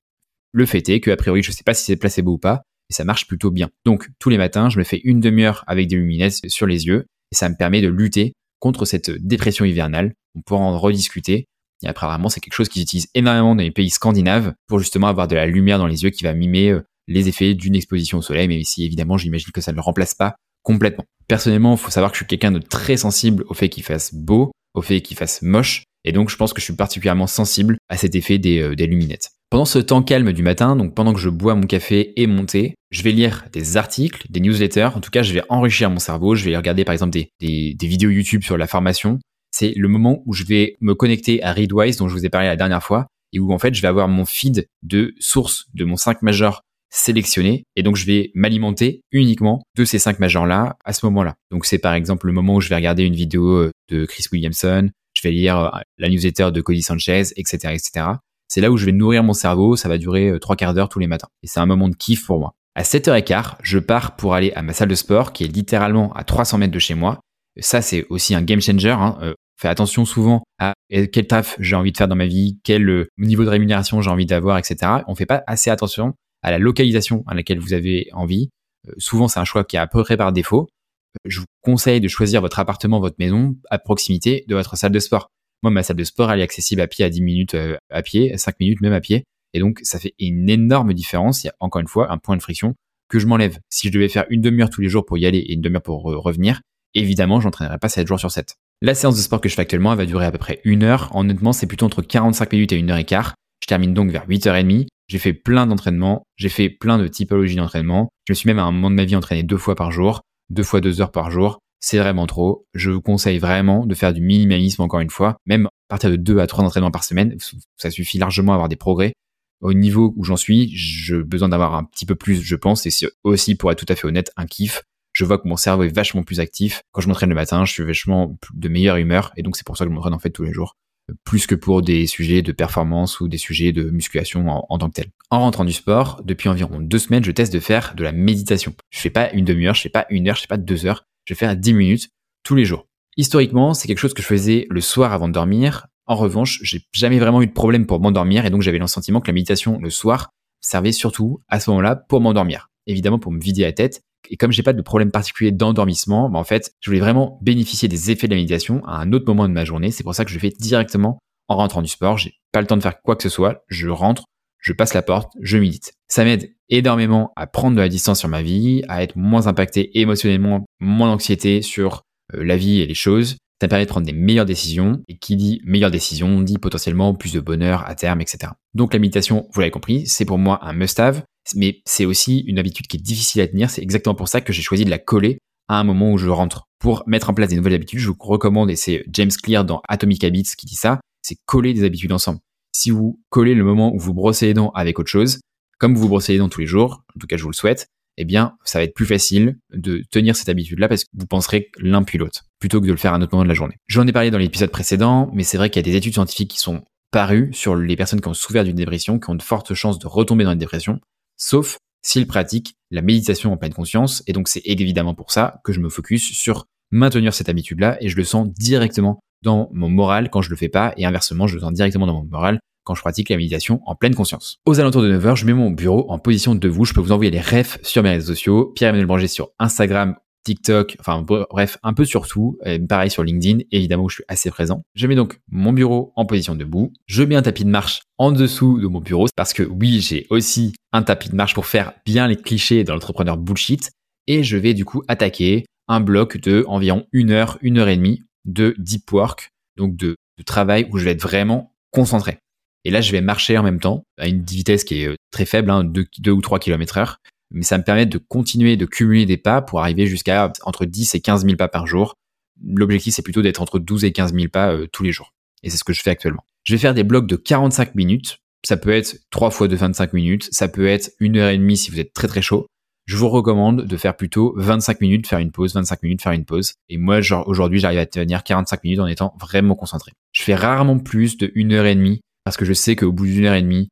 Le fait est que, a priori, je ne sais pas si c'est placebo ou pas, et ça marche plutôt bien. Donc, tous les matins, je me fais une demi-heure avec des luminettes sur les yeux, et ça me permet de lutter contre cette dépression hivernale. On pourra en rediscuter. Et après, vraiment, c'est quelque chose qu'ils utilisent énormément dans les pays scandinaves pour justement avoir de la lumière dans les yeux qui va mimer euh, les effets d'une exposition au soleil, mais si évidemment, j'imagine que ça ne le remplace pas complètement. Personnellement, il faut savoir que je suis quelqu'un de très sensible au fait qu'il fasse beau, au fait qu'il fasse moche. Et donc, je pense que je suis particulièrement sensible à cet effet des, euh, des luminettes. Pendant ce temps calme du matin, donc pendant que je bois mon café et mon thé, je vais lire des articles, des newsletters. En tout cas, je vais enrichir mon cerveau. Je vais regarder par exemple des, des, des vidéos YouTube sur la formation. C'est le moment où je vais me connecter à Readwise dont je vous ai parlé la dernière fois et où en fait je vais avoir mon feed de sources de mon 5 majeur sélectionné et donc je vais m'alimenter uniquement de ces cinq majors là à ce moment-là. Donc c'est par exemple le moment où je vais regarder une vidéo euh, de Chris Williamson, je vais lire euh, la newsletter de Cody Sanchez, etc., etc. C'est là où je vais nourrir mon cerveau. Ça va durer euh, trois quarts d'heure tous les matins et c'est un moment de kiff pour moi. À 7h15, je pars pour aller à ma salle de sport qui est littéralement à 300 mètres de chez moi. Ça, c'est aussi un game changer. Hein. fais attention souvent à quel taf j'ai envie de faire dans ma vie, quel niveau de rémunération j'ai envie d'avoir, etc. On fait pas assez attention à la localisation à laquelle vous avez envie. Euh, souvent, c'est un choix qui est à peu près par défaut. Euh, je vous conseille de choisir votre appartement, votre maison à proximité de votre salle de sport. Moi, ma salle de sport, elle est accessible à pied à 10 minutes euh, à pied, 5 minutes même à pied. Et donc, ça fait une énorme différence. Il y a encore une fois un point de friction que je m'enlève. Si je devais faire une demi-heure tous les jours pour y aller et une demi-heure pour revenir, évidemment, j'entraînerais pas 7 jours sur 7. La séance de sport que je fais actuellement, elle va durer à peu près une heure. Honnêtement, c'est plutôt entre 45 minutes et une heure et quart. Je termine donc vers 8h30. J'ai fait plein d'entraînements, j'ai fait plein de typologies d'entraînement. Je me suis même à un moment de ma vie entraîné deux fois par jour, deux fois deux heures par jour. C'est vraiment trop. Je vous conseille vraiment de faire du minimalisme encore une fois. Même à partir de deux à trois entraînements par semaine, ça suffit largement à avoir des progrès. Au niveau où j'en suis, j'ai besoin d'avoir un petit peu plus, je pense, et c'est aussi, pour être tout à fait honnête, un kiff. Je vois que mon cerveau est vachement plus actif. Quand je m'entraîne le matin, je suis vachement de meilleure humeur, et donc c'est pour ça que je m'entraîne en fait tous les jours plus que pour des sujets de performance ou des sujets de musculation en, tant que tel. En rentrant du sport, depuis environ deux semaines, je teste de faire de la méditation. Je fais pas une demi-heure, je fais pas une heure, je fais pas deux heures, je fais à dix minutes tous les jours. Historiquement, c'est quelque chose que je faisais le soir avant de dormir. En revanche, j'ai jamais vraiment eu de problème pour m'endormir et donc j'avais le sentiment que la méditation le soir servait surtout à ce moment-là pour m'endormir. Évidemment pour me vider la tête, Et comme j'ai pas de problème particulier d'endormissement, bah en fait, je voulais vraiment bénéficier des effets de la méditation à un autre moment de ma journée. C'est pour ça que je fais directement en rentrant du sport. J'ai pas le temps de faire quoi que ce soit. Je rentre, je passe la porte, je médite. Ça m'aide énormément à prendre de la distance sur ma vie, à être moins impacté émotionnellement, moins d'anxiété sur euh, la vie et les choses. Ça me permet de prendre des meilleures décisions. Et qui dit meilleures décisions dit potentiellement plus de bonheur à terme, etc. Donc la méditation, vous l'avez compris, c'est pour moi un must-have, mais c'est aussi une habitude qui est difficile à tenir. C'est exactement pour ça que j'ai choisi de la coller à un moment où je rentre. Pour mettre en place des nouvelles habitudes, je vous recommande, et c'est James Clear dans Atomic Habits qui dit ça, c'est coller des habitudes ensemble. Si vous collez le moment où vous brossez les dents avec autre chose, comme vous brossez les dents tous les jours, en tout cas je vous le souhaite, eh bien, ça va être plus facile de tenir cette habitude-là parce que vous penserez l'un puis l'autre, plutôt que de le faire à un autre moment de la journée. J'en ai parlé dans l'épisode précédent, mais c'est vrai qu'il y a des études scientifiques qui sont parues sur les personnes qui ont souffert d'une dépression, qui ont de fortes chances de retomber dans une dépression, sauf s'ils pratiquent la méditation en pleine conscience. Et donc, c'est évidemment pour ça que je me focus sur maintenir cette habitude-là et je le sens directement dans mon moral quand je le fais pas et inversement, je le sens directement dans mon moral quand je pratique la méditation en pleine conscience. Aux alentours de 9h, je mets mon bureau en position de vous. Je peux vous envoyer les refs sur mes réseaux sociaux. Pierre-Emmanuel Branger sur Instagram, TikTok, enfin bref, un peu sur tout. pareil sur LinkedIn, évidemment où je suis assez présent. Je mets donc mon bureau en position debout. Je mets un tapis de marche en dessous de mon bureau parce que oui, j'ai aussi un tapis de marche pour faire bien les clichés dans l'entrepreneur bullshit. Et je vais du coup attaquer un bloc de environ une heure, une heure et demie de deep work, donc de, travail où je vais être vraiment concentré. Et là, je vais marcher en même temps à une vitesse qui est euh, très faible, hein, 2, ou 3 km heure. Mais ça me permet de continuer de cumuler des pas pour arriver jusqu'à entre 10 et 15 000 pas par jour. L'objectif, c'est plutôt d'être entre 12 et 15 000 pas euh, tous les jours. Et c'est ce que je fais actuellement. Je vais faire des blocs de 45 minutes. Ça peut être 3 fois de 25 minutes. Ça peut être une heure et demie si vous êtes très très chaud je vous recommande de faire plutôt 25 minutes, faire une pause, 25 minutes, faire une pause. Et moi, genre, aujourd'hui, j'arrive à tenir 45 minutes en étant vraiment concentré. Je fais rarement plus de une heure et demie parce que je sais qu'au bout d'une heure et demie,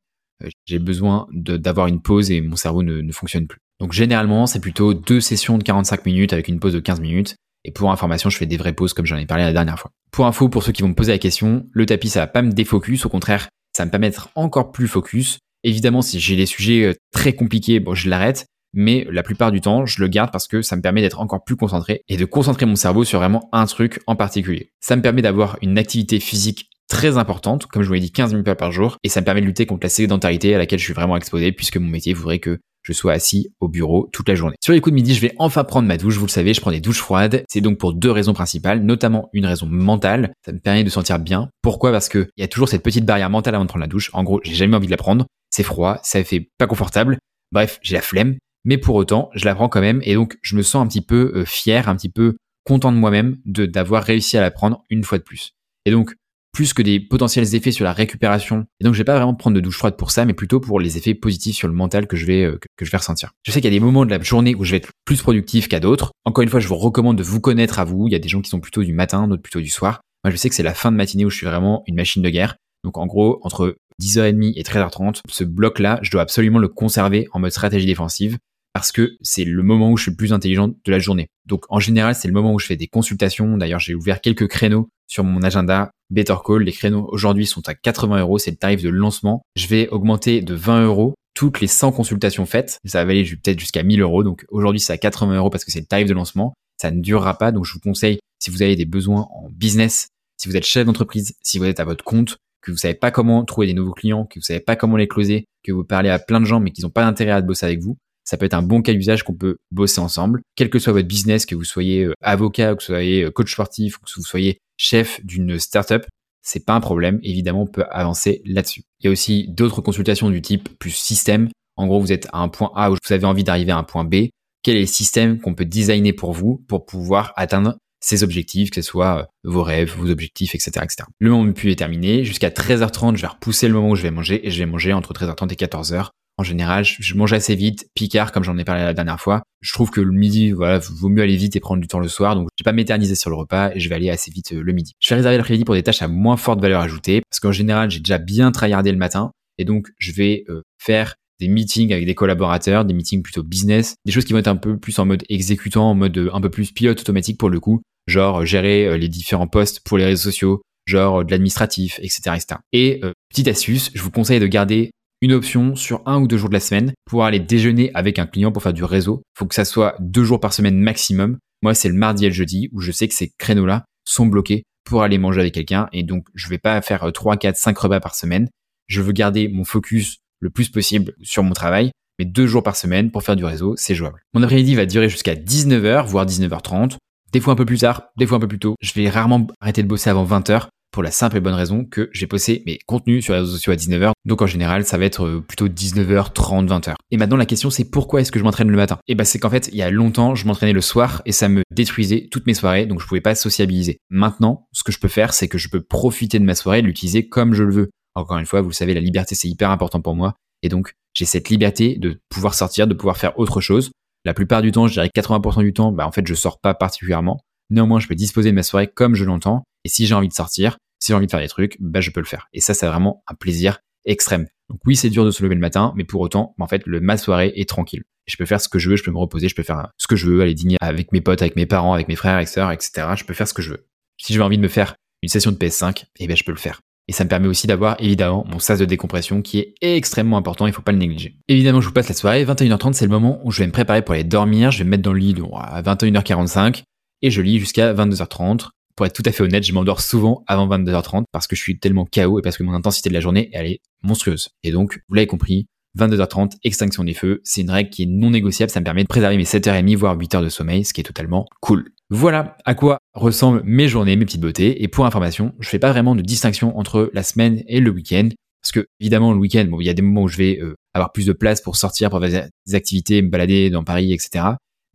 j'ai besoin d'avoir une pause et mon cerveau ne, ne fonctionne plus. Donc généralement, c'est plutôt deux sessions de 45 minutes avec une pause de 15 minutes. Et pour information, je fais des vraies pauses comme j'en ai parlé la dernière fois. Pour info, pour ceux qui vont me poser la question, le tapis, ça va pas me défocus. Au contraire, ça va me permet d'être encore plus focus. Évidemment, si j'ai des sujets euh, très compliqués, bon, je l'arrête mais la plupart du temps, je le garde parce que ça me permet d'être encore plus concentré et de concentrer mon cerveau sur vraiment un truc en particulier. Ça me permet d'avoir une activité physique très importante, comme je vous l'ai dit, 15 000 pas par jour, et ça me permet de lutter contre la sédentarité à laquelle je suis vraiment exposé, puisque mon métier voudrait que je sois assis au bureau toute la journée. Sur les coups de midi, je vais enfin prendre ma douche. Vous le savez, je prends des douches froides. C'est donc pour deux raisons principales, notamment une raison mentale. Ça me permet de sentir bien. Pourquoi? Parce que il y a toujours cette petite barrière mentale avant de prendre la douche. En gros, j'ai jamais envie de la prendre. C'est froid, ça fait pas confortable. Bref, j'ai la flemme mais pour autant, je la prends quand même et donc je me sens un petit peu euh, fier, un petit peu content de moi-même d'avoir réussi à la prendre une fois de plus. Et donc plus que des potentiels effets sur la récupération. Et donc je vais pas vraiment prendre de douche froide pour ça, mais plutôt pour les effets positifs sur le mental que je vais euh, que je vais ressentir. Je sais qu'il y a des moments de la journée où je vais être plus productif qu'à d'autres. Encore une fois, je vous recommande de vous connaître à vous. Il y a des gens qui sont plutôt du matin, d'autres plutôt du soir. Moi, je sais que c'est la fin de matinée où je suis vraiment une machine de guerre. Donc en gros, entre 10h30 et 13h30, ce bloc-là, je dois absolument le conserver en mode stratégie défensive parce que c'est le moment où je suis le plus intelligent de la journée. Donc en général, c'est le moment où je fais des consultations. D'ailleurs, j'ai ouvert quelques créneaux sur mon agenda Better Call. Les créneaux aujourd'hui sont à 80 euros, c'est le tarif de lancement. Je vais augmenter de 20 euros toutes les 100 consultations faites. Ça va aller peut-être jusqu'à 1000 euros. Donc aujourd'hui, c'est à 80 euros parce que c'est le tarif de lancement. Ça ne durera pas. Donc je vous conseille, si vous avez des besoins en business, si vous êtes chef d'entreprise, si vous êtes à votre compte, que vous savez pas comment trouver des nouveaux clients, que vous savez pas comment les closer, que vous parlez à plein de gens mais qu'ils n'ont pas d'intérêt à bosser avec vous, ça peut être un bon cas d'usage qu'on peut bosser ensemble. Quel que soit votre business, que vous soyez euh, avocat, que vous soyez euh, coach sportif, que vous soyez chef d'une startup, c'est pas un problème. Évidemment, on peut avancer là-dessus. Il y a aussi d'autres consultations du type plus système. En gros, vous êtes à un point A où vous avez envie d'arriver à un point B. Quel est le système qu'on peut designer pour vous pour pouvoir atteindre ces objectifs, que ce soit euh, vos rêves, vos objectifs, etc., etc. Le moment plus est terminé. Jusqu'à 13h30, je vais repousser le moment où je vais manger et je vais manger entre 13h30 et 14h en général, je mange assez vite, picard comme j'en ai parlé la dernière fois. Je trouve que le midi, voilà, vaut mieux aller vite et prendre du temps le soir. Donc, je vais pas m'éterniser sur le repas et je vais aller assez vite euh, le midi. Je vais réserver l'après-midi pour des tâches à moins forte valeur ajoutée parce qu'en général, j'ai déjà bien tryhardé le matin et donc je vais euh, faire des meetings avec des collaborateurs, des meetings plutôt business, des choses qui vont être un peu plus en mode exécutant, en mode euh, un peu plus pilote automatique pour le coup, genre gérer les différents postes pour les réseaux sociaux, genre de l'administratif, etc., etc. Et petite astuce, je vous conseille de garder une option sur un ou deux jours de la semaine pour aller déjeuner avec un client pour faire du réseau. Faut que ça soit deux jours par semaine maximum. Moi, c'est le mardi et le jeudi où je sais que ces créneaux-là sont bloqués pour aller manger avec quelqu'un et donc je vais pas faire 3, 4, 5 repas par semaine. Je veux garder mon focus le plus possible sur mon travail, mais deux jours par semaine pour faire du réseau, c'est jouable. Mon après-midi va durer jusqu'à 19h, voire 19h30. Des fois un peu plus tard, des fois un peu plus tôt. Je vais rarement arrêter de bosser avant 20h pour la simple et bonne raison que j'ai posté mes contenus sur les réseaux sociaux à 19h. Donc en général, ça va être euh, plutôt 19h30, 20h. Et maintenant la question c'est pourquoi est-ce que je m'entraîne le matin? Et bah c'est qu'en fait, il y a longtemps, je m'entraînais le soir et ça me détruisait toutes mes soirées, donc je pouvais pas sociabiliser. Maintenant, ce que je peux faire, c'est que je peux profiter de ma soirée l'utiliser comme je le veux. Encore une fois, vous le savez, la liberté c'est hyper important pour moi et donc j'ai cette liberté de pouvoir sortir, de pouvoir faire autre chose. La plupart du temps, je dirais 80% du temps, bah en fait, je sors pas particulièrement. Néanmoins, je peux disposer de ma soirée comme je l'entends. Et si j'ai envie de sortir, si j'ai envie de faire des trucs, bah, je peux le faire. Et ça, c'est vraiment un plaisir extrême. Donc oui, c'est dur de se lever le matin, mais pour autant, en fait, le, ma soirée est tranquille. Je peux faire ce que je veux, je peux me reposer, je peux faire ce que je veux, aller dîner avec mes potes, avec mes parents, avec mes frères et sœurs, etc. Je peux faire ce que je veux. Si j'ai envie de me faire une session de PS5, eh ben, je peux le faire. Et ça me permet aussi d'avoir évidemment mon sas de décompression qui est extrêmement important, il faut pas le négliger. Évidemment, je vous passe la soirée, 21h30 c'est le moment où je vais me préparer pour aller dormir, je vais me mettre dans le lit à 21h45 et je lis jusqu'à 22h30 pour être tout à fait honnête, je m'endors souvent avant 22h30 parce que je suis tellement KO et parce que mon intensité de la journée, elle est monstrueuse. Et donc, vous l'avez compris, 22h30, extinction des feux, c'est une règle qui est non négociable, ça me permet de préserver mes 7h30 voire 8 h de sommeil, ce qui est totalement cool. Voilà à quoi ressemblent mes journées, mes petites beautés. Et pour information, je fais pas vraiment de distinction entre la semaine et le week-end. Parce que, évidemment, le week-end, bon, il y a des moments où je vais euh, avoir plus de place pour sortir, pour faire des activités, me balader dans Paris, etc.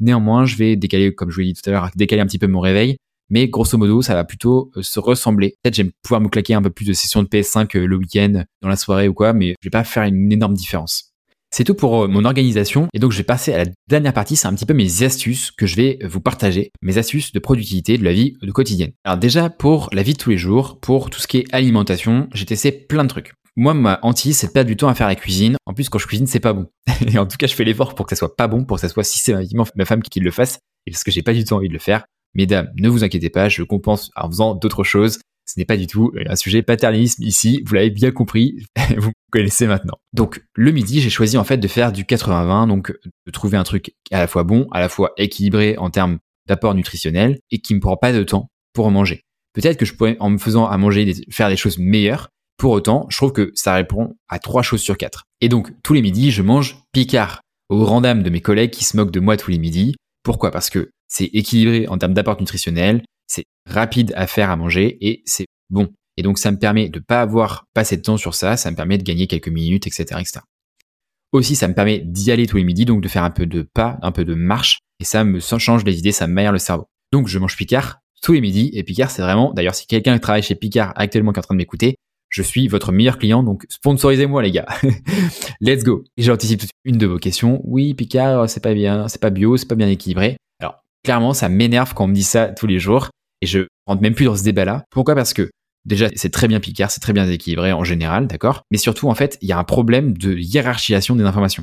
Néanmoins, je vais décaler, comme je vous l'ai dit tout à l'heure, décaler un petit peu mon réveil mais grosso modo, ça va plutôt euh, se ressembler. Peut-être j'aime pouvoir me claquer un peu plus de sessions de PS5 euh, le week-end, dans la soirée ou quoi, mais je vais pas faire une énorme différence. C'est tout pour euh, mon organisation et donc je vais passer à la dernière partie, c'est un petit peu mes astuces que je vais vous partager, mes astuces de productivité de la vie quotidienne. Alors déjà pour la vie de tous les jours, pour tout ce qui est alimentation, j'ai testé plein de trucs. Moi, ma hantise, c'est de perdre du temps à faire la cuisine. En plus, quand je cuisine, c'est pas bon. et en tout cas, je fais l'effort pour que ça soit pas bon, pour que ça soit systématiquement ma femme qui le fasse. Et parce que j'ai pas du tout envie de le faire. Mesdames, ne vous inquiétez pas, je compense en faisant d'autres choses. Ce n'est pas du tout un sujet paternalisme ici, vous l'avez bien compris, vous connaissez maintenant. Donc le midi, j'ai choisi en fait de faire du 80-20, donc de trouver un truc à la fois bon, à la fois équilibré en termes d'apport nutritionnel et qui me prend pas de temps pour manger. Peut-être que je pourrais, en me faisant à manger, faire des choses meilleures. Pour autant, je trouve que ça répond à trois choses sur quatre. Et donc, tous les midis, je mange Picard. Au grand dam de mes collègues qui se moquent de moi tous les midis. Pourquoi? Parce que c'est équilibré en termes d'apport nutritionnel, c'est rapide à faire à manger et c'est bon. Et donc ça me permet de pas avoir passé de temps sur ça, ça me permet de gagner quelques minutes, etc., etc. Aussi, ça me permet d'y aller tous les midis, donc de faire un peu de pas, un peu de marche, et ça me change les idées, ça m'aère le cerveau. Donc je mange Picard tous les midis, et Picard c'est vraiment, d'ailleurs si quelqu'un travaille chez Picard actuellement qui est en train de m'écouter, je suis votre meilleur client, donc sponsorisez-moi les gars. Let's go. J'anticipe une de vos questions. Oui, Picard, c'est pas bien, c'est pas bio, c'est pas bien équilibré clairement, ça m'énerve quand on me dit ça tous les jours et je rentre même plus dans ce débat-là. Pourquoi? Parce que déjà, c'est très bien Picard, c'est très bien équilibré en général, d'accord? Mais surtout, en fait, il y a un problème de hiérarchisation des informations.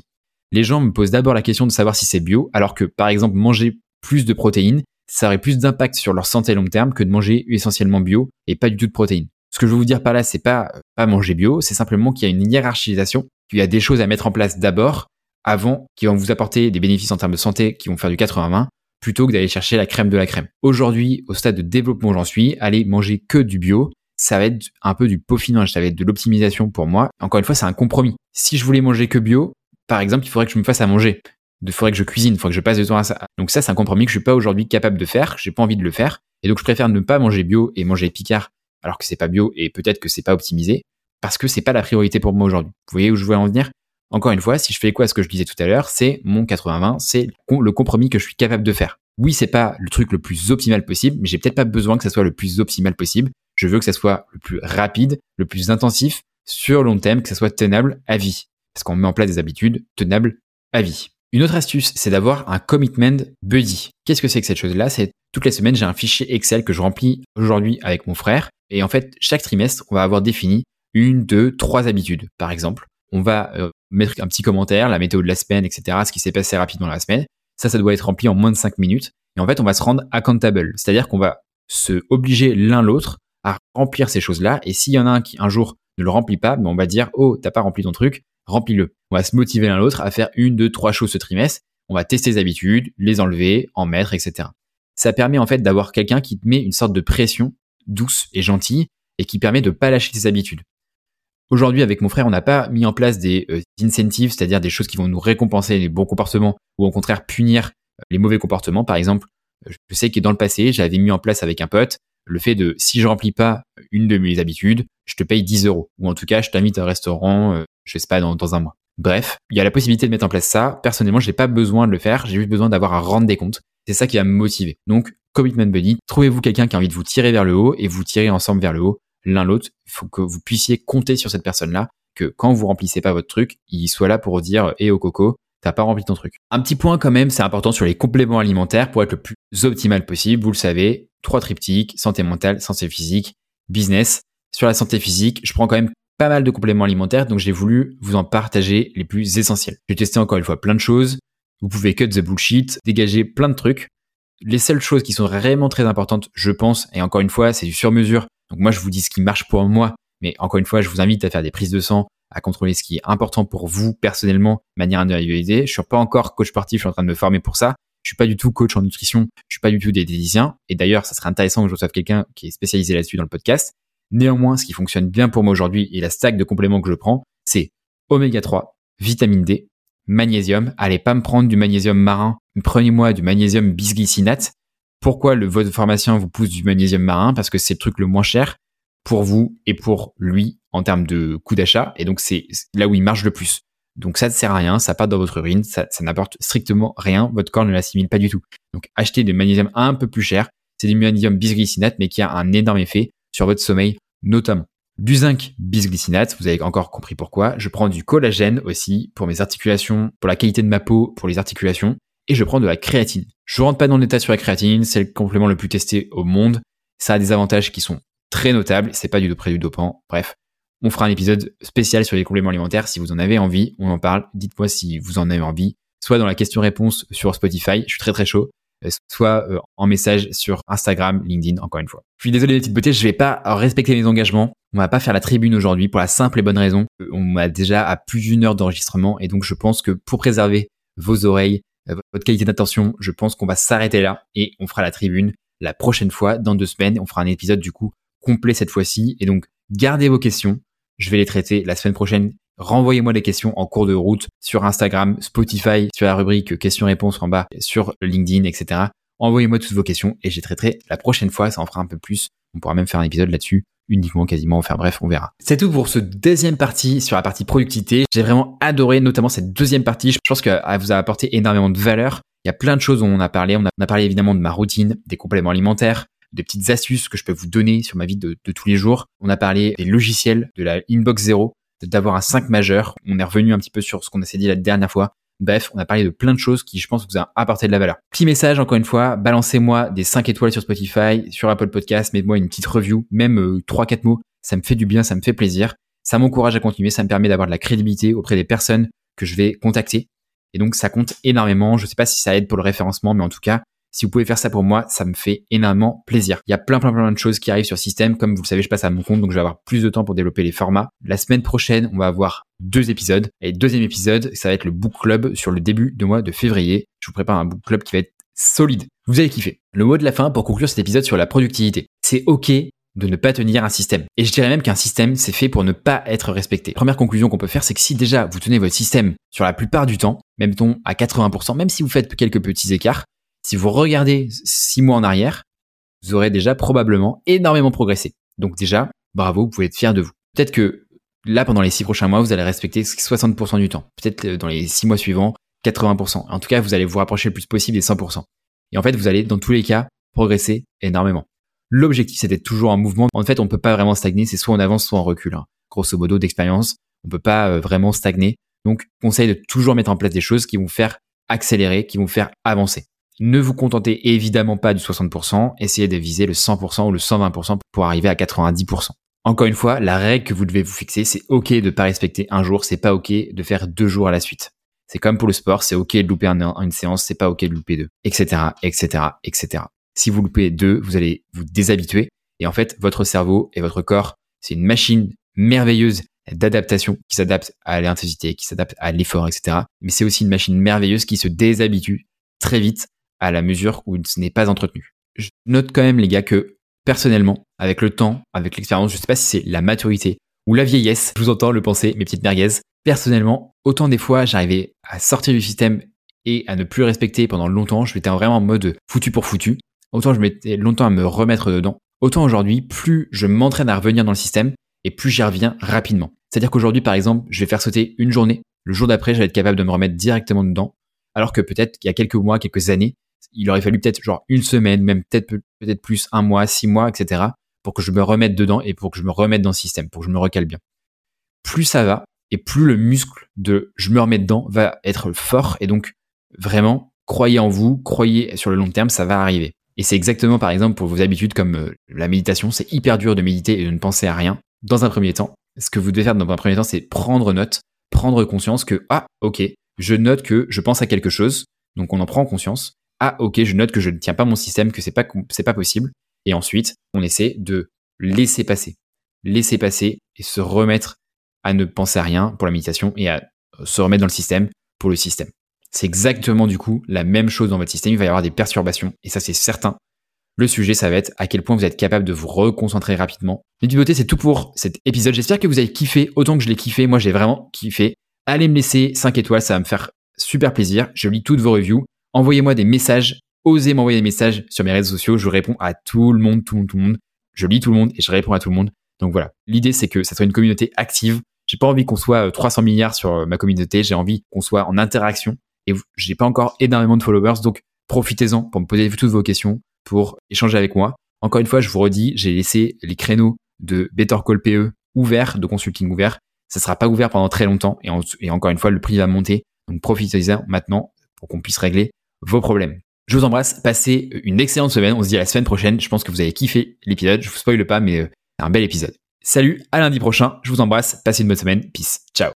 Les gens me posent d'abord la question de savoir si c'est bio, alors que, par exemple, manger plus de protéines, ça aurait plus d'impact sur leur santé à long terme que de manger essentiellement bio et pas du tout de protéines. Ce que je veux vous dire par là, c'est pas pas manger bio, c'est simplement qu'il y a une hiérarchisation, qu'il y a des choses à mettre en place d'abord, avant, qui vont vous apporter des bénéfices en termes de santé, qui vont faire du 80-20, plutôt que d'aller chercher la crème de la crème. Aujourd'hui, au stade de développement où j'en suis, aller manger que du bio, ça va être un peu du peaufinage, ça va être de l'optimisation pour moi. Encore une fois, c'est un compromis. Si je voulais manger que bio, par exemple, il faudrait que je me fasse à manger. Il faudrait que je cuisine, il faudrait que je passe du temps à ça. Donc ça, c'est un compromis que je suis pas aujourd'hui capable de faire, j'ai pas envie de le faire. Et donc, je préfère ne pas manger bio et manger Picard alors que c'est pas bio et peut-être que c'est pas optimisé parce que c'est pas la priorité pour moi aujourd'hui. Vous voyez où je veux en venir? Encore une fois, si je fais quoi à ce que je disais tout à l'heure, c'est mon 80-20, c'est le compromis que je suis capable de faire. Oui, c'est pas le truc le plus optimal possible, mais j'ai peut-être pas besoin que ça soit le plus optimal possible. Je veux que ça soit le plus rapide, le plus intensif, sur long terme, que ça soit tenable à vie. Parce qu'on met en place des habitudes tenables à vie. Une autre astuce, c'est d'avoir un commitment buddy. Qu'est-ce que c'est que cette chose-là? C'est toutes les semaines, j'ai un fichier Excel que je remplis aujourd'hui avec mon frère. Et en fait, chaque trimestre, on va avoir défini une, deux, trois habitudes. Par exemple, on va euh, mettre un petit commentaire, la météo de la semaine, etc., ce qui s'est passé rapidement la semaine. Ça, ça doit être rempli en moins de 5 minutes. Et en fait, on va se rendre accountable. C'est-à-dire qu'on va se obliger l'un l'autre à remplir ces choses-là. Et s'il y en a un qui un jour ne le remplit pas, ben on va dire, oh, t'as pas rempli ton truc. remplis-le. On va se motiver l'un l'autre à faire une, deux, trois choses ce trimestre. On va tester les habitudes, les enlever, en mettre, etc. Ça permet en fait d'avoir quelqu'un qui te met une sorte de pression douce et gentille et qui permet de pas lâcher tes habitudes. Aujourd'hui, avec mon frère, on n'a pas mis en place des euh, incentives, c'est-à-dire des choses qui vont nous récompenser les bons comportements ou au contraire punir euh, les mauvais comportements. Par exemple, je sais que dans le passé, j'avais mis en place avec un pote le fait de si je remplis pas une de mes habitudes, je te paye 10 euros. Ou en tout cas, je t'invite à un restaurant, euh, je sais pas, dans, un mois. Bref, il y a la possibilité de mettre en place ça. Personnellement, j'ai pas besoin de le faire. J'ai juste besoin d'avoir à rendre des comptes. C'est ça qui va me motiver. Donc, Commitment Buddy, trouvez-vous quelqu'un qui a envie de vous tirer vers le haut et vous tirer ensemble vers le haut l'un l'autre. Il faut que vous puissiez compter sur cette personne-là, que quand vous remplissez pas votre truc, il soit là pour dire, eh au coco, t'as pas rempli ton truc. Un petit point quand même, c'est important sur les compléments alimentaires pour être le plus optimal possible. Vous le savez, trois triptyques, santé mentale, santé physique, business. Sur la santé physique, je prends quand même pas mal de compléments alimentaires, donc j'ai voulu vous en partager les plus essentiels. J'ai testé encore une fois plein de choses. Vous pouvez cut the bullshit, dégager plein de trucs. Les seules choses qui sont vraiment très importantes, je pense, et encore une fois, c'est du sur-mesure. Donc moi, je vous dis ce qui marche pour moi, mais encore une fois, je vous invite à faire des prises de sang, à contrôler ce qui est important pour vous personnellement, manière individualisée. Je suis pas encore coach sportif, je suis en train de me former pour ça. Je suis pas du tout coach en nutrition, je suis pas du tout diététicien. Et d'ailleurs, ça serait intéressant que je reçoive quelqu'un qui est spécialisé là-dessus dans le podcast. Néanmoins, ce qui fonctionne bien pour moi aujourd'hui et la stack de compléments que je prends, c'est oméga 3, vitamine D, magnésium. Allez pas me prendre du magnésium marin, prenez-moi du magnésium bisglycinate. Pourquoi le votre pharmacien vous pousse du magnésium marin Parce que c'est le truc le moins cher pour vous et pour lui en termes de coût d'achat. Et donc c'est là où il marche le plus. Donc ça ne sert à rien, ça part dans votre urine, ça, ça n'apporte strictement rien, votre corps ne l'assimile pas du tout. Donc achetez du magnésium un peu plus cher, c'est du magnésium bisglycinate mais qui a un énorme effet sur votre sommeil notamment. Du zinc bisglycinate, vous avez encore compris pourquoi. Je prends du collagène aussi pour mes articulations, pour la qualité de ma peau, pour les articulations. Et je prends de la créatine. Je rentre pas dans le détail sur la créatine, c'est le complément le plus testé au monde. Ça a des avantages qui sont très notables, c'est pas du près du dopant. Bref, on fera un épisode spécial sur les compléments alimentaires si vous en avez envie, on en parle. Dites-moi si vous en avez envie, soit dans la question-réponse sur Spotify, je suis très très chaud, euh, soit euh, en message sur Instagram, LinkedIn, encore une fois. Je suis désolé les petites beautés, je vais pas respecter mes engagements. On va pas faire la tribune aujourd'hui pour la simple et bonne raison. On a déjà à plus d'une heure d'enregistrement et donc je pense que pour préserver vos oreilles, euh, votre qualité d'attention, je pense qu'on va s'arrêter là et on fera la tribune la prochaine fois, dans deux semaines. On fera un épisode du coup complet cette fois-ci. Et donc, gardez vos questions. Je vais les traiter la semaine prochaine. Renvoyez-moi des questions en cours de route sur Instagram, Spotify, sur la rubrique questions-réponses en bas, sur LinkedIn, etc. Envoyez-moi toutes vos questions et j'y traiterai la prochaine fois. Ça en fera un peu plus. On pourra même faire un épisode là-dessus uniquement quasiment. Enfin bref, on verra. C'est tout pour ce deuxième partie sur la partie productivité. J'ai vraiment adoré notamment cette deuxième partie. Je pense qu'elle vous a apporté énormément de valeur. Il y a plein de choses dont on a parlé. On a, parlé évidemment de ma routine, des compléments alimentaires, des petites astuces que je peux vous donner sur ma vie de, tous les jours. On a parlé des logiciels, de la Inbox Zero, d'avoir un 5 majeur. On est revenu un petit peu sur ce qu'on s'est dit la dernière fois. Bref, on a parlé de plein de choses qui, je pense, vous a apporté de la valeur. Petit message, encore une fois, balancez-moi des 5 étoiles sur Spotify, sur Apple Podcast, mettez-moi une petite review, même euh, 3-4 mots. Ça me fait du bien, ça me fait plaisir. Ça m'encourage à continuer, ça me permet d'avoir de la crédibilité auprès des personnes que je vais contacter. Et donc, ça compte énormément. Je sais pas si ça aide pour le référencement, mais en tout cas, si vous pouvez faire ça pour moi, ça me fait énormément plaisir. Il y a plein, plein, plein de choses qui arrivent sur système. Comme vous le savez, je passe à mon compte, donc je vais avoir plus de temps pour développer les formats. La semaine prochaine, on va avoir deux épisodes. Et deuxième épisode, ça va être le book club sur le début du mois de février. Je vous prépare un book club qui va être solide. Vous allez kiffer. Le mot de la fin pour conclure cet épisode sur la productivité. C'est ok de ne pas tenir un système. Et je dirais même qu'un système, c'est fait pour ne pas être respecté. Première conclusion qu'on peut faire, c'est que si déjà vous tenez votre système sur la plupart du temps, même ton à 80%, même si vous faites quelques petits écarts, si vous regardez six mois en arrière, vous aurez déjà probablement énormément progressé. Donc déjà, bravo, vous pouvez être fier de vous. Peut-être que là, pendant les six prochains mois, vous allez respecter 60% du temps. Peut-être dans les six mois suivants, 80%. En tout cas, vous allez vous rapprocher le plus possible des 100%. Et en fait, vous allez, dans tous les cas, progresser énormément. L'objectif, c'est d'être toujours en mouvement. En fait, on ne peut pas vraiment stagner. C'est soit on avance, soit on recule. Hein. Grosso modo, d'expérience, on ne peut pas euh, vraiment stagner. Donc, conseil de toujours mettre en place des choses qui vont faire accélérer, qui vont faire avancer. Ne vous contentez évidemment pas du 60%, essayez de viser le 100% ou le 120% pour arriver à 90%. Encore une fois, la règle que vous devez vous fixer, c'est ok de pas respecter un jour, c'est pas ok de faire deux jours à la suite. C'est comme pour le sport, c'est ok de louper une séance, c'est pas ok de louper deux, etc., etc., etc. Si vous loupez deux, vous allez vous déshabituer et en fait, votre cerveau et votre corps, c'est une machine merveilleuse d'adaptation, qui s'adapte à l'intensité, qui s'adapte à l'effort, etc. Mais c'est aussi une machine merveilleuse qui se déshabitue très vite à la mesure où ce n'est pas entretenu. Je note quand même, les gars, que personnellement, avec le temps, avec l'expérience, je sais pas si c'est la maturité ou la vieillesse, je vous entends le penser, mes petites merguez. Personnellement, autant des fois, j'arrivais à sortir du système et à ne plus respecter pendant longtemps, je vraiment en mode foutu pour foutu. Autant je mettais longtemps à me remettre dedans. Autant aujourd'hui, plus je m'entraîne à revenir dans le système et plus j'y reviens rapidement. C'est-à-dire qu'aujourd'hui, par exemple, je vais faire sauter une journée. Le jour d'après, j'allais être capable de me remettre directement dedans. Alors que peut-être qu'il y a quelques mois, quelques années, il aurait fallu peut-être genre une semaine, même peut-être peut-être plus un mois, six mois, etc. pour que je me remette dedans et pour que je me remette dans le système, pour que je me recale bien. Plus ça va et plus le muscle de je me remets dedans va être fort et donc vraiment croyez en vous, croyez sur le long terme, ça va arriver. Et c'est exactement par exemple pour vos habitudes comme euh, la méditation, c'est hyper dur de méditer et de ne penser à rien. Dans un premier temps, ce que vous devez faire dans un premier temps, c'est prendre note, prendre conscience que ah ok, je note que je pense à quelque chose, donc on en prend conscience. Ah ok, je note que je ne tiens pas mon système, que c'est pas pas possible. Et ensuite, on essaie de laisser passer, laisser passer et se remettre à ne penser à rien pour la méditation et à se remettre dans le système pour le système. C'est exactement du coup la même chose dans votre système. Il va y avoir des perturbations et ça c'est certain. Le sujet, ça va être à quel point vous êtes capable de vous reconcentrer rapidement. Les beauté, c'est tout pour cet épisode. J'espère que vous avez kiffé autant que je l'ai kiffé. Moi, j'ai vraiment kiffé. Allez me laisser 5 étoiles, ça va me faire super plaisir. Je lis toutes vos reviews. Envoyez-moi des messages. Osez m'envoyer des messages sur mes réseaux sociaux. Je réponds à tout le monde, tout le monde, tout le monde. Je lis tout le monde et je réponds à tout le monde. Donc voilà. L'idée, c'est que ça soit une communauté active. J'ai pas envie qu'on soit 300 euh, milliards sur euh, ma communauté. J'ai envie qu'on soit en interaction. Et j'ai pas encore énormément de followers. Donc profitez-en pour me poser toutes vos questions, pour échanger avec moi. Encore une fois, je vous redis, j'ai laissé les créneaux de Better Call PE ouverts, de consulting ouverts. Ça sera pas ouvert pendant très longtemps et, encore une fois, le prix va monter. Donc profitez-en maintenant pour qu'on puisse régler vos problèmes. Je vous embrasse, passez une excellente semaine. On se dit à la semaine prochaine. Je pense que vous avez kiffé l'épisode. Je vous spoile pas, mais euh, un bel épisode. Salut, à lundi prochain. Je vous embrasse. Passez une bonne semaine. Peace. Ciao.